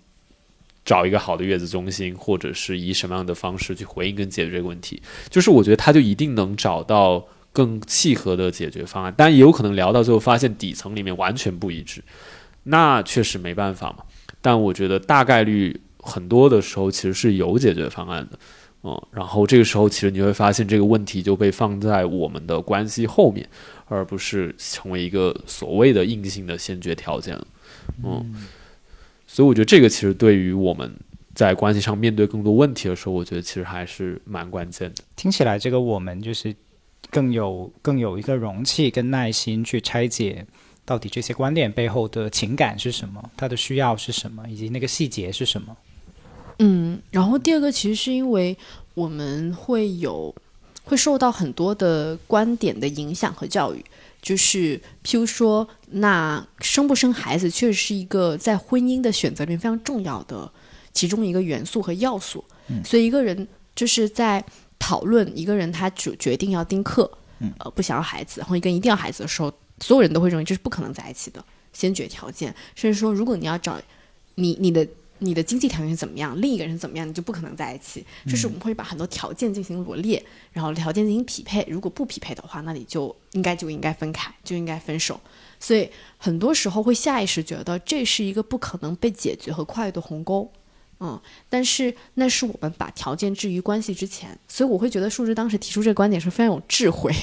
找一个好的月子中心，或者是以什么样的方式去回应跟解决这个问题，就是我觉得他就一定能找到更契合的解决方案，但也有可能聊到最后发现底层里面完全不一致，那确实没办法嘛。但我觉得大概率很多的时候其实是有解决方案的，嗯，然后这个时候其实你会发现这个问题就被放在我们的关系后面，而不是成为一个所谓的硬性的先决条件了，嗯，所以我觉得这个其实对于我们在关系上面对更多问题的时候，我觉得其实还是蛮关键的。听起来这个我们就是更有更有一个容器跟耐心去拆解到底这些观点背后的情感是什么，他的需要是什么，以及那个细节是什么。嗯，然后第二个其实是因为我们会有会受到很多的观点的影响和教育，就是譬如说，那生不生孩子确实是一个在婚姻的选择里面非常重要的其中一个元素和要素。嗯。所以一个人就是在讨论一个人他主决定要丁克，嗯。呃，不想要孩子，然后一个人一定要孩子的时候，所有人都会认为这是不可能在一起的先决条件，甚至说，如果你要找你你的你的经济条件是怎么样，另一个人是怎么样，你就不可能在一起。就是我们会把很多条件进行罗列，然后条件进行匹配。如果不匹配的话，那你就应该就应该分开，就应该分手。所以很多时候会下意识觉得这是一个不可能被解决和跨越的鸿沟。嗯，但是那是我们把条件置于关系之前，所以我会觉得树枝当时提出这个观点是非常有智慧。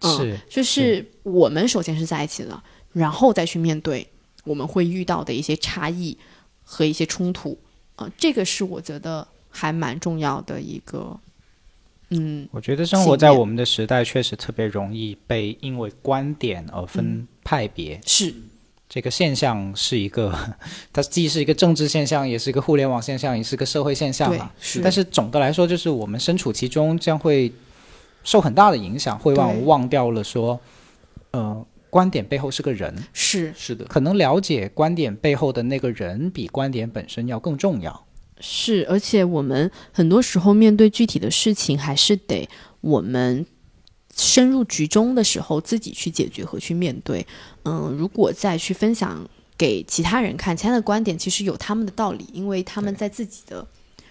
嗯，是就是我们首先是在一起了，然后再去面对我们会遇到的一些差异和一些冲突啊、这个是我觉得还蛮重要的一个嗯，我觉得生活在我们的时代，确实特别容易被因为观点而分派别。是这个现象是一个，它既是一个政治现象，也是一个互联网现象，也是个社会现象对啊。是但是总的来说，就是我们身处其中，将会受很大的影响，会让我们忘掉了说，呃，观点背后是个人，是。是的，可能了解观点背后的那个人，比观点本身要更重要。是，而且我们很多时候面对具体的事情，还是得我们深入局中的时候自己去解决和去面对。嗯，如果再去分享给其他人看，其他的观点其实有他们的道理，因为他们在自己的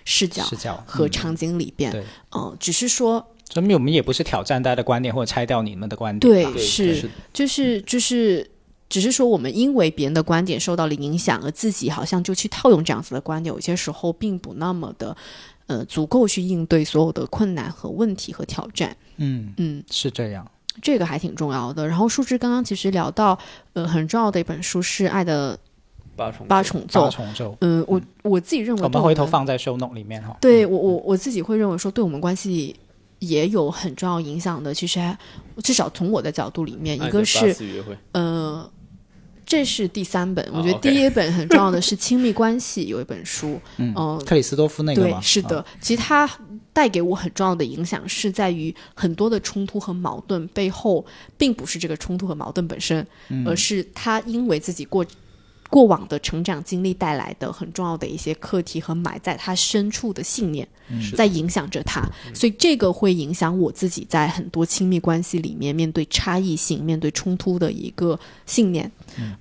视角视角嗯和场景里边，对，嗯，只是说说明我们也不是挑战大家的观点，或者拆掉你们的观点吧。对是就是就是，只是说我们因为别人的观点受到了影响，而自己好像就去套用这样子的观点，有些时候并不那么的呃足够去应对所有的困难和问题和挑战。嗯，嗯，是这样。这个还挺重要的。然后树枝刚刚其实聊到，呃，很重要的一本书是《爱的八重八重奏八》。重奏，嗯，我我自己认为对我们回头放在 show note 里面哈。对我我我自己会认为说，对我们关系也有很重要影响的。其实还至少从我的角度里面，一个是爱的八次约会，呃，这是第三本。我哦觉得第一本很重要的是《亲密关系》有一本书，嗯呃克里斯多夫那个对？，是的。其实它带给我很重要的影响是在于很多的冲突和矛盾背后，并不是这个冲突和矛盾本身，嗯而是他因为自己过。过往的成长经历带来的很重要的一些课题和埋在他深处的信念，在影响着他，所以这个会影响我自己在很多亲密关系里面面对差异性、面对冲突的一个信念。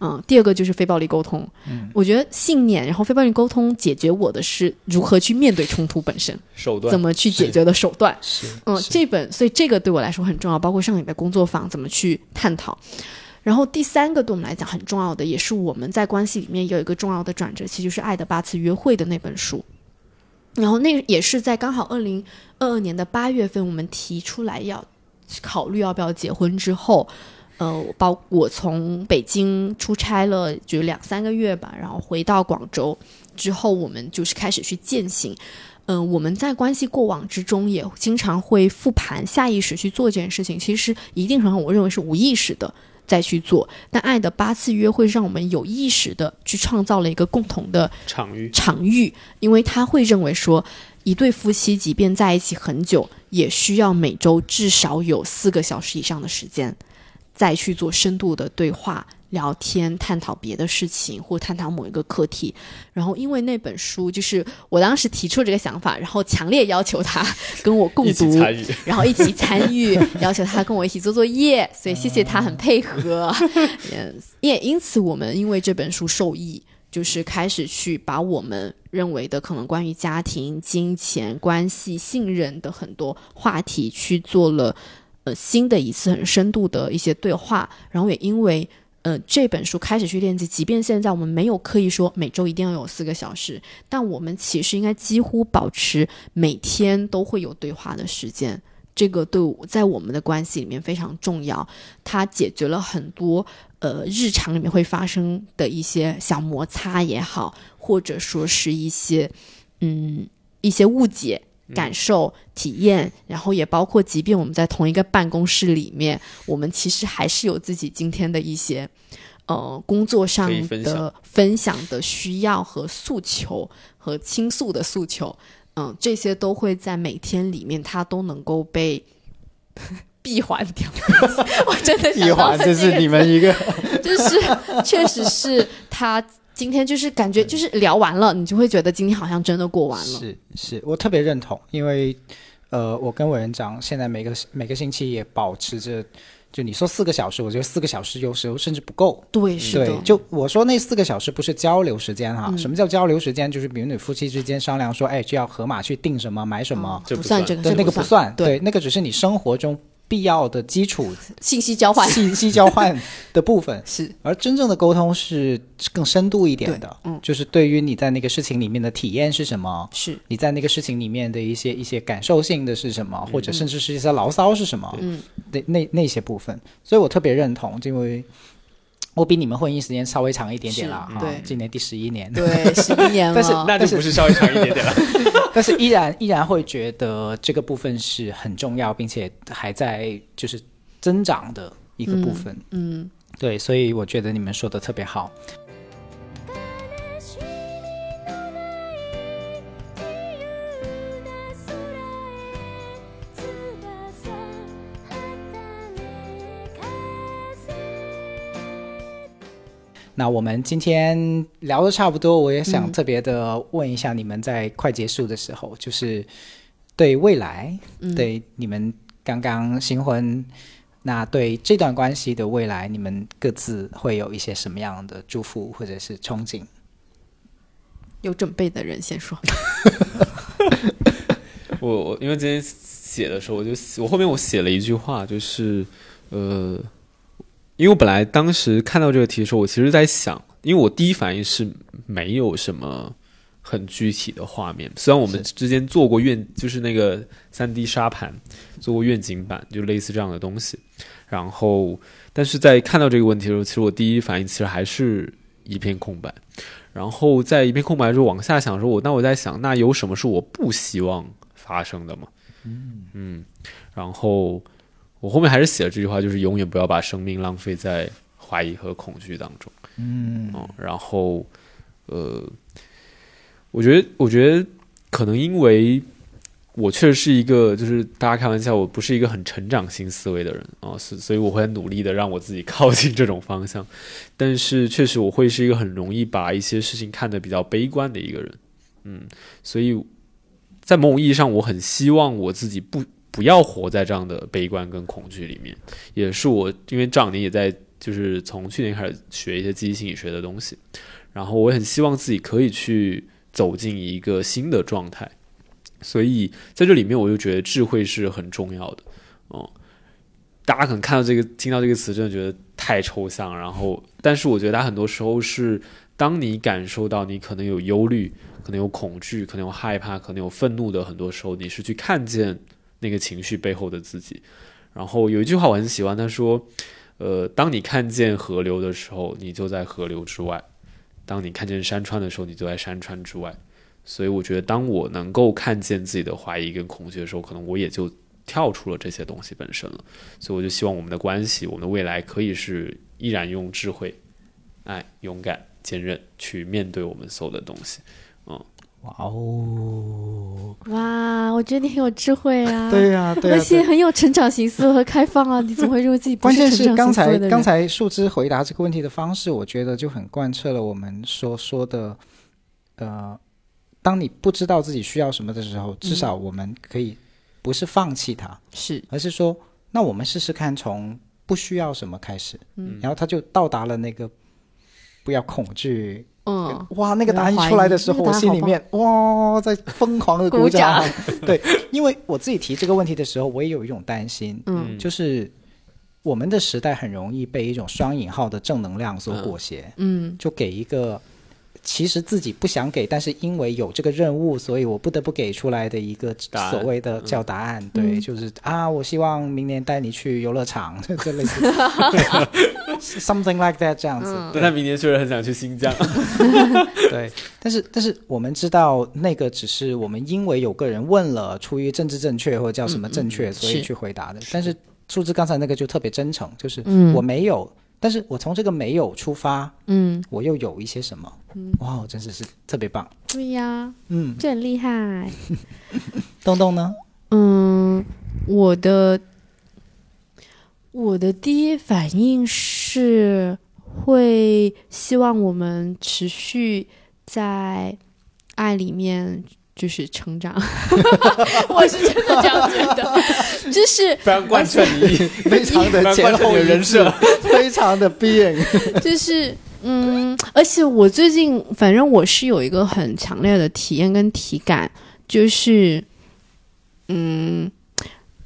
嗯，第二个就是非暴力沟通。嗯，我觉得信念，然后非暴力沟通解决我的是如何去面对冲突本身，手段怎么去解决的手段。是，嗯，是这本所以这个对我来说很重要，包括上你的工作坊怎么去探讨。然后第三个对我们来讲很重要的，也是我们在关系里面有一个重要的转折期，就是《爱的八次约会》的那本书。然后那也是在刚好二零二二年的八月份，我们提出来要考虑要不要结婚之后，呃，包我从北京出差了就两三个月吧，然后回到广州之后，我们就是开始去践行。嗯、我们在关系过往之中也经常会复盘，下意识去做这件事情，其实一定程度上我认为是无意识的再去做。但爱的八次约会让我们有意识的去创造了一个共同的场域，场域，因为他会认为说，一对夫妻即便在一起很久，也需要每周至少有四个小时以上的时间，再去做深度的对话、聊天、探讨别的事情或探讨某一个课题。然后，因为那本书就是我当时提出这个想法，然后强烈要求他 跟我共读，然后一起参与，要求他跟我一起做作业，所以谢谢他很配合。嗯，也因此我们因为这本书受益，就是开始去把我们认为的可能关于家庭、金钱、关系、信任的很多话题去做了呃新的一次很深度的一些对话，然后也因为。呃，这本书开始去练习，即便现在我们没有刻意说每周一定要有四个小时，但我们其实应该几乎保持每天都会有对话的时间。这个对在我们的关系里面非常重要，它解决了很多呃日常里面会发生的一些小摩擦也好，或者说是一些嗯一些误解。感受、体验，然后也包括，即便我们在同一个办公室里面，我们其实还是有自己今天的一些呃工作上的分享。的需要和诉求和倾诉的诉求，嗯，这些都会在每天里面，它都能够被 闭环掉。我真的想闭环，了这是你们一个 就是确实是他今天就是感觉就是聊完了，你就会觉得今天好像真的过完了。是是，我特别认同，因为呃，我跟委员长现在每个每个星期也保持着，就你说四个小时，我觉得四个小时有时候甚至不够。对，是的，对，就我说那四个小时不是交流时间哈、嗯。什么叫交流时间？就是比如你夫妻之间商量说，哎，就要河马去订什么买什么，这不算这个，对，那个不不算，对那个只是你生活中必要的基础信息交换。信息交换的部分。是。而真正的沟通是更深度一点的，嗯。就是对于你在那个事情里面的体验是什么，是，你在那个事情里面的一些一些感受性的是什么，或者甚至是一些牢骚是什么，嗯，那那那些部分，所以我特别认同，因为我比你们婚姻时间稍微长一点点啦，对今年第十一年，对，十一年了，但是 那就不是稍微长一点点了。但是依然依然会觉得这个部分是很重要，并且还在就是增长的一个部分。嗯，对，所以我觉得你们说的特别好。那我们今天聊的差不多，我也想嗯特别的问一下你们，在快结束的时候，就是对未来，嗯对你们刚刚新婚，那对这段关系的未来，你们各自会有一些什么样的祝福或者是憧憬？有准备的人先说。我我因为今天写的时候，我就我后面我写了一句话，就是呃，因为我本来当时看到这个题的时候，我其实在想，因为我第一反应是没有什么很具体的画面，虽然我们之间做过愿，就是那个三 D 沙盘做过愿景版，就类似这样的东西，然后但是在看到这个问题的时候，其实我第一反应其实还是一片空白。然后在一片空白之后往下想的时候，我那我在想，那有什么是我不希望发生的吗？嗯。然后我后面还是写了这句话，就是永远不要把生命浪费在怀疑和恐惧当中。嗯嗯，然后呃，我觉得，我觉得可能因为我确实是一个，就是大家开玩笑，我不是一个很成长型思维的人啊，所、所以我会很努力的让我自己靠近这种方向，但是确实我会是一个很容易把一些事情看得比较悲观的一个人，嗯，所以在某种意义上，我很希望我自己不不要活在这样的悲观跟恐惧里面，也是我因为这两年也在就是从去年开始学一些积极心理学的东西，然后我很希望自己可以去走进一个新的状态，所以在这里面我就觉得智慧是很重要的，哦、大家可能看到这个听到这个词，真的觉得太抽象，然后但是我觉得它很多时候是当你感受到你可能有忧虑。可能有恐惧，可能有害怕，可能有愤怒的，很多时候你是去看见那个情绪背后的自己。然后有一句话我很喜欢，他说：“呃，当你看见河流的时候，你就在河流之外；当你看见山川的时候，你就在山川之外。”所以我觉得，当我能够看见自己的怀疑跟恐惧的时候，可能我也就跳出了这些东西本身了。所以我就希望我们的关系，我们的未来可以是依然用智慧、爱、勇敢、坚韧去面对我们所有的东西。哇哦，哇，我觉得你很有智慧啊，对呀、对呀、而且很有成长型思维和开放啊！你怎么会认为自己不关键是刚才？刚才树枝回答这个问题的方式，我觉得就很贯彻了我们所说的，呃，当你不知道自己需要什么的时候，至少我们可以不是放弃它，是而是说，那我们试试看从不需要什么开始，嗯然后他就到达了那个不要恐惧。嗯，哇，那个答案一出来的时候，我心里面哇，在疯狂的鼓掌。对，因为我自己提这个问题的时候，我也有一种担心，嗯。就是我们的时代很容易被一种双引号的正能量所裹挟，嗯。就给一个其实自己不想给，但是因为有这个任务，所以我不得不给出来的一个所谓的叫答案。对，嗯就是啊，我希望明年带你去游乐场，这类似 something like that 这样子。嗯但他明年确实很想去新疆。对，但是但是我们知道，那个只是我们因为有个人问了，出于政治正确或者叫什么正确，所以去回答的。但是数字刚才那个就特别真诚，就是嗯我没有，但是我从这个没有出发，嗯，我又有一些什么，嗯哇，真的是特别棒。对呀，嗯，这很厉害。东东呢？嗯，我的我的第一反应是会希望我们持续在爱里面就是成长。我是真的这样觉得，就是非常贯彻你，非常的前后一致人设，非常的 being。就是嗯，而且我最近反正我是有一个很强烈的体验跟体感，就是嗯，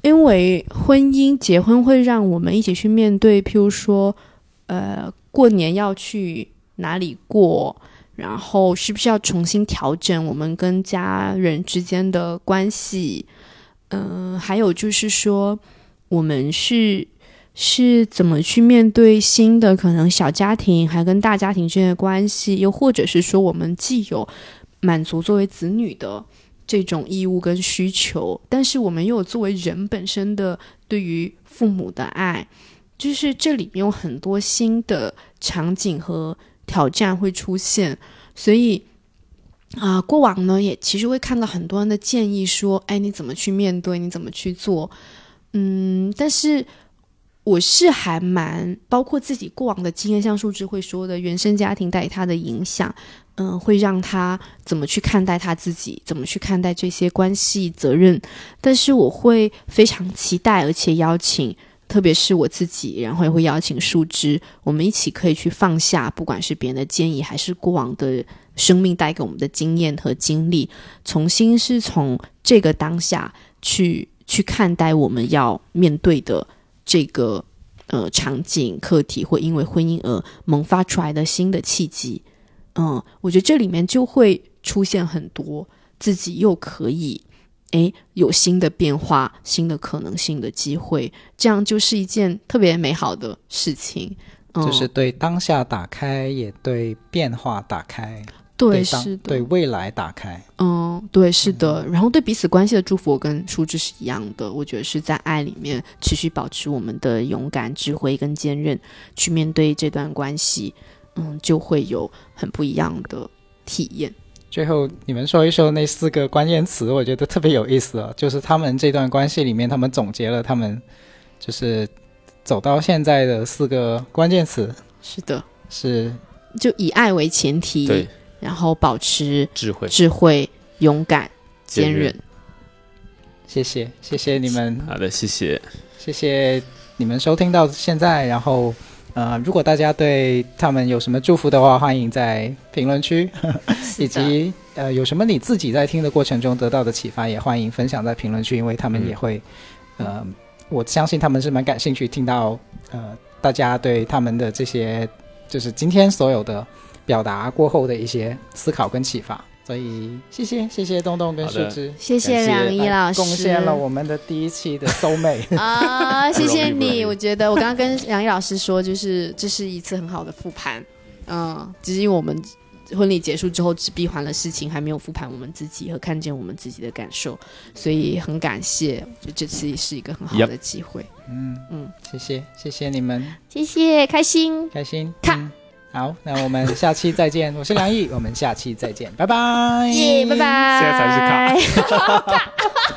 因为婚姻结婚会让我们一起去面对，譬如说呃过年要去哪里过。然后是不是要重新调整我们跟家人之间的关系？嗯、还有就是说，我们是是怎么去面对新的可能小家庭还跟大家庭之间的关系，又或者是说我们既有满足作为子女的这种义务跟需求，但是我们又有作为人本身的对于父母的爱，就是这里面有很多新的场景和挑战会出现，所以。啊，过往呢也其实会看到很多人的建议，说，哎，你怎么去面对，你怎么去做，嗯，但是我是还蛮包括自己过往的经验，像树枝会说的，原生家庭带给他的影响，嗯，会让他怎么去看待他自己，怎么去看待这些关系责任，但是我会非常期待，而且邀请。特别是我自己，然后也会邀请树枝，我们一起可以去放下，不管是别人的建议，还是过往的生命带给我们的经验和经历，重新是从这个当下去去看待我们要面对的这个呃场景课题，或因为婚姻而萌发出来的新的契机。嗯，我觉得这里面就会出现很多自己又可以。诶，有新的变化、新的可能性的机会，这样就是一件特别美好的事情。嗯、就是对当下打开，也对变化打开，对，是的，对未来打开。嗯，对，是的。然后对彼此关系的祝福，我跟舒志是一样的。我觉得是在爱里面持续保持我们的勇敢、智慧跟坚韧，去面对这段关系，嗯，就会有很不一样的体验。最后，你们说一说那四个关键词，我觉得特别有意思啊。就是他们这段关系里面，他们总结了他们就是走到现在的四个关键词，是的，是就以爱为前提，对，然后保持智慧、智慧、勇敢、坚韧。谢谢，谢谢你们，好的，谢谢，谢谢你们收听到现在。然后，呃，如果大家对他们有什么祝福的话，欢迎在评论区，以及呃有什么你自己在听的过程中得到的启发，也欢迎分享在评论区，因为他们也会，呃，我相信他们是蛮感兴趣听到呃大家对他们的这些就是今天所有的表达过后的一些思考跟启发。所以谢谢谢谢东东跟树枝。谢谢梁一老师，贡献了我们的第一期的 soul 妹。啊，谢谢你。我觉得我刚刚跟梁一老师说，就是这是一次很好的复盘。嗯，只是因为我们婚礼结束之后只闭环了事情，还没有复盘我们自己和看见我们自己的感受，所以很感谢，就这次也是一个很好的机会。嗯嗯，谢谢谢谢你们，谢谢，开心。开心。看嗯好，那我们下期再见。我是梁毅，我们下期再见，拜拜。耶，拜拜。现在才是卡。